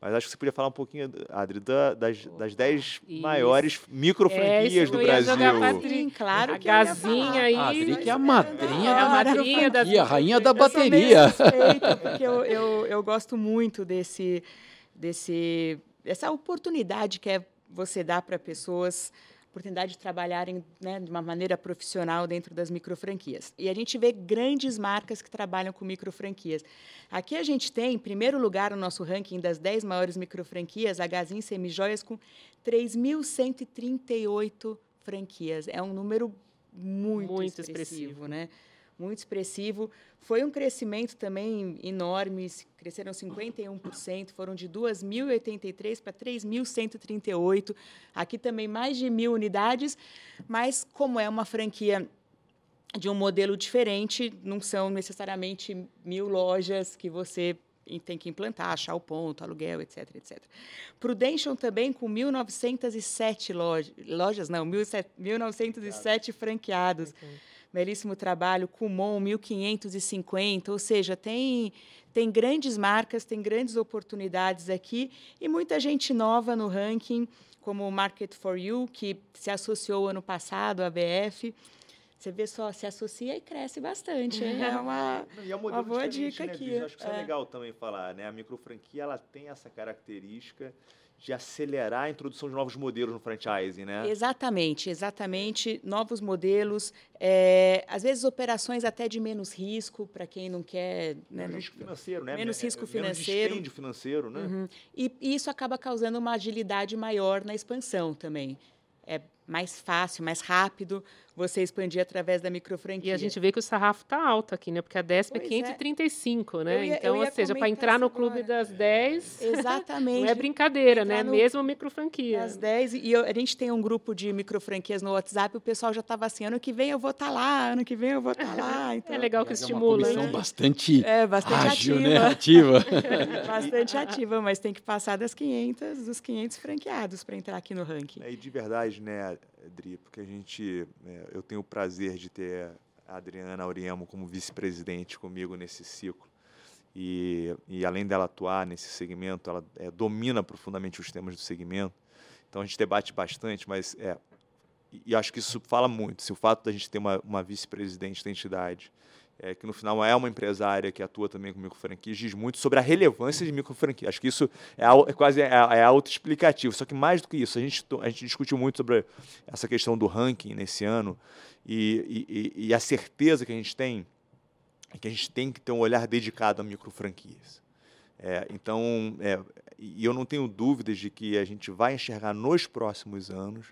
Mas acho que você podia falar um pouquinho, Adri, da, das, das dez Isso. maiores micro franquias é, do Brasil. Sim, claro a que Gazinha aí. A Adri que é a madrinha da madrinha da a rainha da bateria. Eu porque eu, eu, eu gosto muito desse, desse, dessa oportunidade que é você dar para pessoas oportunidade de trabalharem né, de uma maneira profissional dentro das microfranquias. E a gente vê grandes marcas que trabalham com microfranquias. Aqui a gente tem, em primeiro lugar no nosso ranking das 10 maiores microfranquias, a Gazin Semijoias com 3.138 franquias. É um número muito, muito expressivo, expressivo, né? Muito expressivo. Foi um crescimento também enorme, cresceram 51%, foram de 2.083 para 3.138. Aqui também mais de mil unidades, mas como é uma franquia de um modelo diferente, não são necessariamente mil lojas que você tem que implantar, achar o ponto, aluguel, etc, etc. Prudential também com 1.907 lojas, lojas não, 1.907 franqueados. Belíssimo trabalho, Kumon 1550, ou seja, tem tem grandes marcas, tem grandes oportunidades aqui e muita gente nova no ranking, como o Market for You, que se associou ano passado à BF. Você vê só, se associa e cresce bastante. É uma, é um uma boa dica né, aqui. Acho que isso é. é legal também falar, né? A microfranquia ela tem essa característica de acelerar a introdução de novos modelos no franchising, né? Exatamente, exatamente. Novos modelos, é, às vezes operações até de menos risco para quem não quer. Né, menos risco financeiro, né? Menos risco financeiro. Menos financeiro, né? Uhum. E, e isso acaba causando uma agilidade maior na expansão também. É mais fácil, mais rápido você expandir através da microfranquia. E a gente vê que o sarrafo está alto aqui, né? Porque a décima é 535, é. né? Ia, então, ou seja, para entrar no clube das 10, Exatamente. não é brincadeira, né? No, Mesmo microfranquia. Das 10, e eu, a gente tem um grupo de microfranquias no WhatsApp, o pessoal já estava assim, ano que vem eu vou estar tá lá, ano que vem eu vou estar tá lá. Então, é legal que estimula. É uma né? bastante, é, bastante ágil, ativa. Né? ativa. bastante ativa, mas tem que passar das 500, dos 500 franqueados para entrar aqui no ranking. É, e de verdade, né, Adri, porque a gente, é, eu tenho o prazer de ter a Adriana Auriemo como vice-presidente comigo nesse ciclo. E, e, além dela atuar nesse segmento, ela é, domina profundamente os temas do segmento. Então a gente debate bastante, mas é, e acho que isso fala muito. Se o fato da gente ter uma, uma vice-presidente da entidade é, que no final é uma empresária que atua também com microfranquias, diz muito sobre a relevância de microfranquias. Acho que isso é, é quase é, é autoexplicativo. Só que mais do que isso, a gente, a gente discutiu muito sobre essa questão do ranking nesse ano e, e, e a certeza que a gente tem é que a gente tem que ter um olhar dedicado a microfranquias. É, então, é, e eu não tenho dúvidas de que a gente vai enxergar nos próximos anos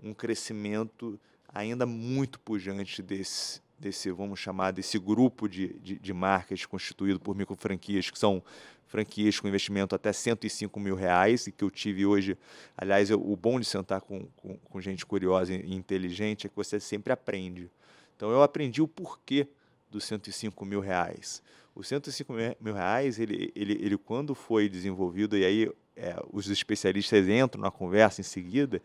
um crescimento ainda muito pujante desse, desse, vamos chamar, desse grupo de, de, de marcas constituído por micro franquias, que são franquias com investimento até 105 mil reais, e que eu tive hoje. Aliás, eu, o bom de sentar com, com, com, gente curiosa e inteligente é que você sempre aprende. Então, eu aprendi o porquê dos 105 mil reais. Os 105 mil reais, ele, ele, ele quando foi desenvolvido, e aí é, os especialistas entram na conversa em seguida,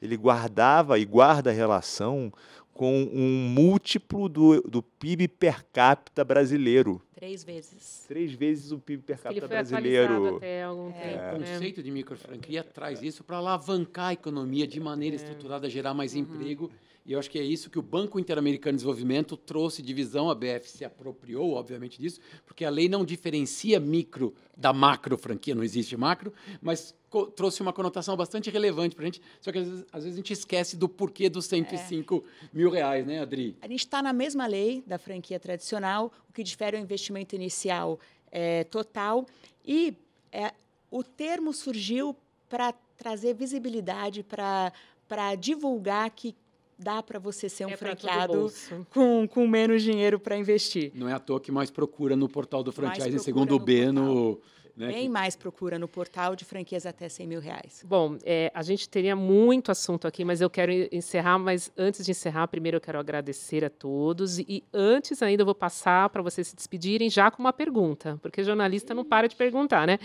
ele guardava e guarda a relação com um múltiplo do, do PIB per capita brasileiro. Três vezes. Três vezes o PIB per capita brasileiro. Até algum é. tempo, o né? conceito de microfranquia traz isso para alavancar a economia de maneira é. estruturada, gerar mais uhum. emprego E eu acho que é isso que o Banco Interamericano de Desenvolvimento trouxe de visão, a BF se apropriou, obviamente, disso, porque a lei não diferencia micro da macro franquia, não existe macro, mas trouxe uma conotação bastante relevante para a gente, só que às vezes, às vezes, a gente esquece do porquê dos 105 é. mil reais, né, Adri? A gente está na mesma lei da franquia tradicional, o que difere é o investimento inicial é, total e é, o termo surgiu para trazer visibilidade, para divulgar que dá para você ser um é franqueado com, com menos dinheiro para investir. Não é à toa que mais procura no portal do franchise, segundo o B, no, né? Bem mais procura no portal de franquias até 100 mil reais. Bom, é, a gente teria muito assunto aqui, mas eu quero encerrar. Mas antes de encerrar, primeiro eu quero agradecer a todos. E antes ainda eu vou passar para vocês se despedirem já com uma pergunta, porque jornalista não para de perguntar, né?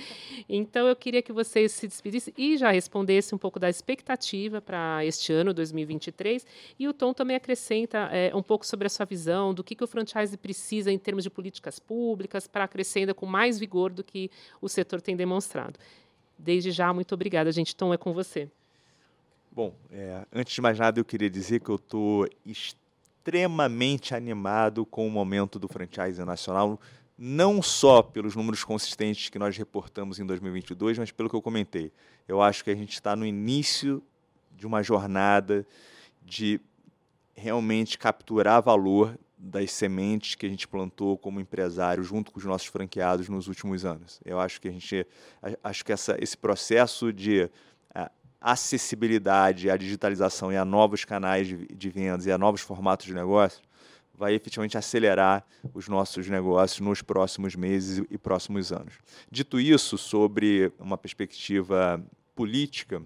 Então eu queria que vocês se despedissem e já respondessem um pouco da expectativa para este ano, 2023. E o Tom também acrescenta é, um pouco sobre a sua visão do que, que o franchise precisa em termos de políticas públicas para crescer ainda com mais vigor do que o setor tem demonstrado. Desde já, muito obrigada, gente. Tom, é com você. Bom, é, antes de mais nada, eu queria dizer que eu estou extremamente animado com o momento do franchise nacional, não só pelos números consistentes que nós reportamos em 2022, mas pelo que eu comentei. Eu acho que a gente está no início de uma jornada de realmente capturar valor das sementes que a gente plantou como empresário junto com os nossos franqueados nos últimos anos. Eu acho que a gente acho que essa, esse processo de acessibilidade à digitalização e a novos canais de, de vendas e a novos formatos de negócio vai efetivamente acelerar os nossos negócios nos próximos meses e próximos anos. Dito isso, sobre uma perspectiva política,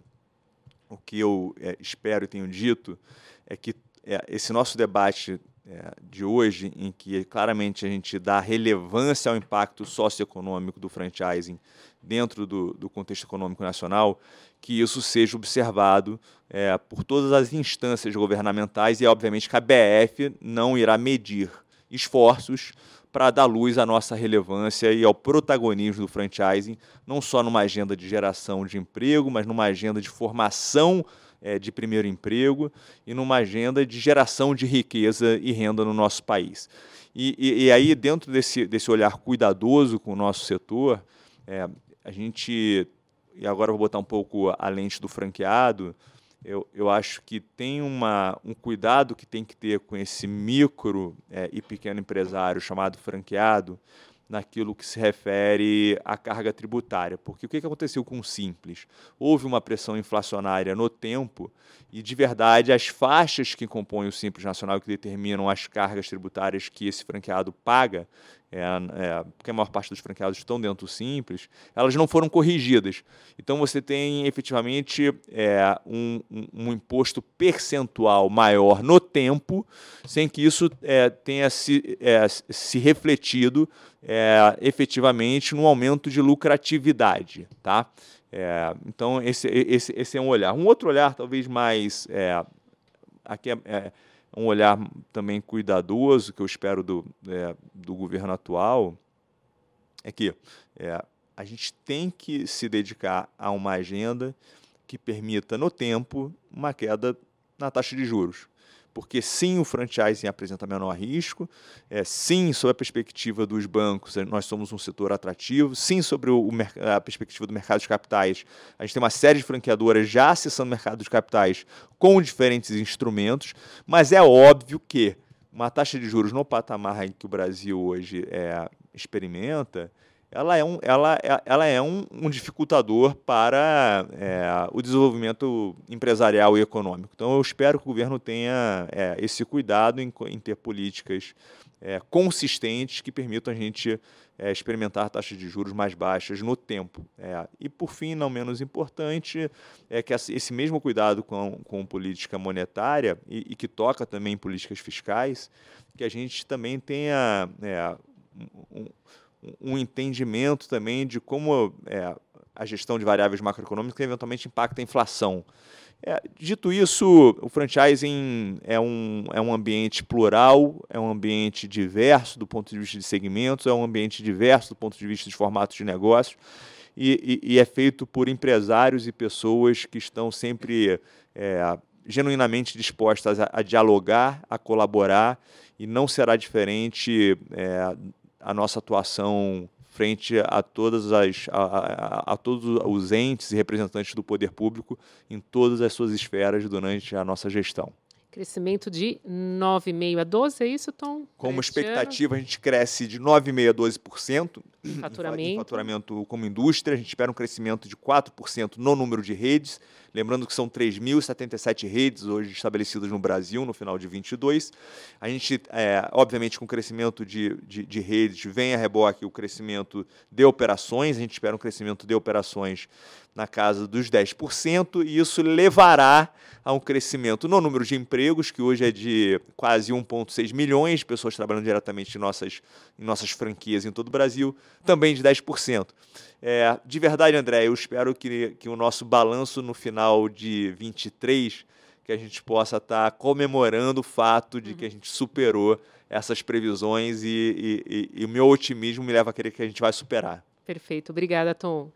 o que eu é, espero e tenho dito é que é, esse nosso debate é, de hoje, em que claramente a gente dá relevância ao impacto socioeconômico do franchising dentro do, do contexto econômico nacional, que isso seja observado é, por todas as instâncias governamentais e, obviamente, que a BF não irá medir esforços para dar luz à nossa relevância e ao protagonismo do franchising, não só numa agenda de geração de emprego, mas numa agenda de formação é, de primeiro emprego e numa agenda de geração de riqueza e renda no nosso país. E, e, e aí, dentro desse, desse olhar cuidadoso com o nosso setor, é, a gente, e agora vou botar um pouco a lente do franqueado, eu, eu acho que tem uma, um cuidado que tem que ter com esse micro é, e pequeno empresário chamado franqueado, naquilo que se refere à carga tributária. Porque o que aconteceu com o Simples? Houve uma pressão inflacionária no tempo e, de verdade, as faixas que compõem o Simples Nacional, que determinam as cargas tributárias que esse franqueado paga, é, é, porque a maior parte dos franqueados estão dentro do Simples, elas não foram corrigidas. Então você tem efetivamente é, um, um, imposto percentual maior no tempo, sem que isso é, tenha se, é, se refletido é, efetivamente no aumento de lucratividade. Tá? então esse, esse, esse é um olhar. Um outro olhar, talvez mais. aqui é um olhar também cuidadoso que eu espero do, é, do governo atual é que é, a gente tem que se dedicar a uma agenda que permita, no tempo, uma queda na taxa de juros porque sim, o franchising apresenta menor risco, é, sim, sob a perspectiva dos bancos, é, nós somos um setor atrativo, sim, sobre o, a perspectiva do mercado de capitais, a gente tem uma série de franqueadoras já acessando o mercado de capitais com diferentes instrumentos, mas é óbvio que uma taxa de juros no patamar em que o Brasil hoje é, experimenta, ela é um, ela, é, ela é um, um dificultador para é, o desenvolvimento empresarial e econômico. Então, eu espero que o governo tenha é, esse cuidado em, em ter políticas é, consistentes que permitam a gente é, experimentar taxas de juros mais baixas no tempo. É, e, por fim, não menos importante, é que esse mesmo cuidado com, com política monetária e, e que toca também em políticas fiscais, que a gente também tenha um, um entendimento também de como é, a gestão de variáveis macroeconômicas eventualmente impacta a inflação. É, dito isso, o franchising é um, é um ambiente plural, é um ambiente diverso do ponto de vista de segmentos, é um ambiente diverso do ponto de vista de formatos de negócios, e, e, e é feito por empresários e pessoas que estão sempre é, genuinamente dispostas a, a, dialogar, a colaborar, e não será diferente é, a nossa atuação frente a todas as a, a, a, todos os entes e representantes do poder público em todas as suas esferas durante a nossa gestão. Crescimento de 9,5% a 12%, é isso, Tom? Como expectativa, a gente cresce de 9,5% a 12% faturamento. em faturamento como indústria. A gente espera um crescimento de 4% no número de redes. Lembrando que são 3.077 redes hoje estabelecidas no Brasil no final de 22. A gente, é, obviamente, com o crescimento de, de, de redes, vem a reboque o crescimento de operações. A gente espera um crescimento de operações na casa dos 10%, e isso levará a um crescimento no número de empregos, que hoje é de quase 1,6 milhões de pessoas trabalhando diretamente em nossas, em nossas franquias em todo o Brasil, também de 10%. É, de verdade, André, eu espero que, que o nosso balanço no final de 23, que a gente possa estar tá comemorando o fato de que a gente superou essas previsões e, e, e, e o meu otimismo me leva a crer que a gente vai superar. Perfeito. Obrigada, Tom.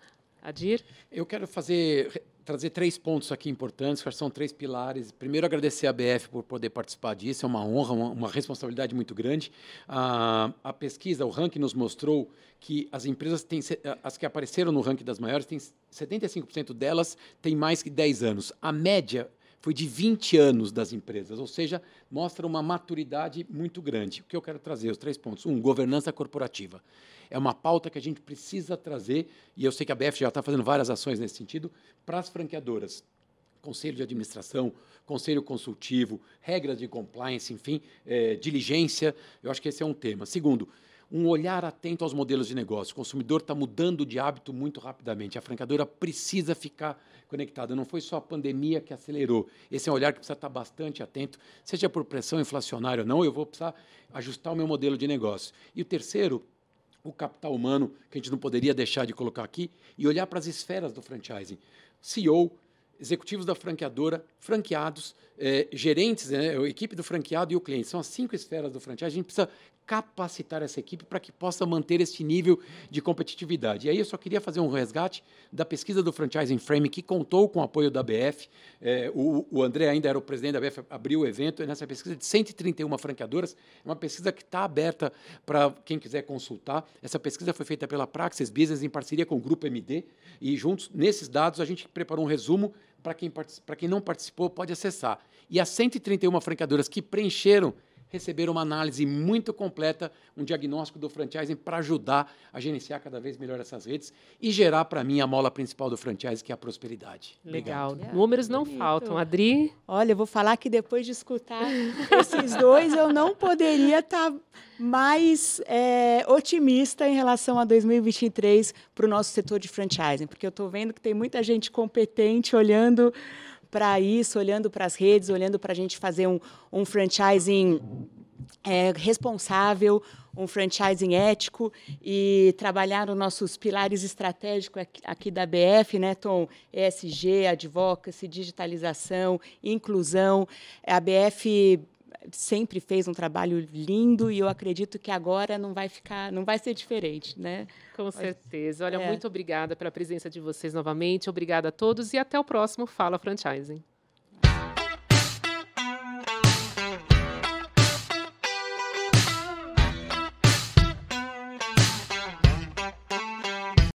Adir? Eu quero fazer trazer três pontos aqui importantes, que são três pilares. Primeiro, agradecer a BF por poder participar disso, é uma honra, uma, uma responsabilidade muito grande. A, a, pesquisa, o ranking nos mostrou que as empresas têm, as que apareceram no ranking das maiores, tem 75% delas têm mais que 10 anos. A média foi de 20 anos das empresas, ou seja, mostra uma maturidade muito grande. O que eu quero trazer, os três pontos. Um, governança corporativa. É uma pauta que a gente precisa trazer, e eu sei que a BF já está fazendo várias ações nesse sentido, para as franqueadoras. Conselho de administração, conselho consultivo, regras de compliance, enfim, é, diligência. Eu acho que esse é um tema. Segundo, um olhar atento aos modelos de negócio. O consumidor está mudando de hábito muito rapidamente. A franqueadora precisa ficar conectada. Não foi só a pandemia que acelerou. Esse é um olhar que precisa estar bastante atento, seja por pressão inflacionária ou não, eu vou precisar ajustar o meu modelo de negócio. E o terceiro, o capital humano, que a gente não poderia deixar de colocar aqui, e olhar para as esferas do franchising. CEO, executivos da franqueadora, franqueados, eh, gerentes, né, a equipe do franqueado e o cliente. São as cinco esferas do franchise. A gente precisa capacitar essa equipe para que possa manter este nível de competitividade. E aí eu só queria fazer um resgate da pesquisa do Franchising Frame, que contou com o apoio da BF. É, o, o, André ainda era o presidente da BF, abriu o evento, nessa pesquisa de 131 franqueadoras, é uma pesquisa que está aberta para quem quiser consultar. Essa pesquisa foi feita pela Praxis Business em parceria com o Grupo MD, e juntos, nesses dados, a gente preparou um resumo para quem, quem não participou, pode acessar. E as 131 franqueadoras que preencheram receber uma análise muito completa, um diagnóstico do franchising para ajudar a gerenciar cada vez melhor essas redes e gerar para mim a mola principal do franchise, que é a prosperidade. Legal. Números não Bonito. faltam. Adri? Olha, eu vou falar que depois de escutar esses dois, eu não poderia estar tá mais é, otimista em relação a 2023 para o nosso setor de franchising, porque eu estou vendo que tem muita gente competente olhando para isso, olhando para as redes, olhando para a gente fazer um, um franchising é, responsável, um franchising ético e trabalhar nos nossos pilares estratégicos aqui, aqui da BF, né, Tom? ESG, advocacy, digitalização, inclusão. A BF sempre fez um trabalho lindo e eu acredito que agora não vai ficar, não vai ser diferente, né? Com certeza. Olha, é. muito obrigada pela presença de vocês novamente. Obrigada a todos e até o próximo Fala Franchising.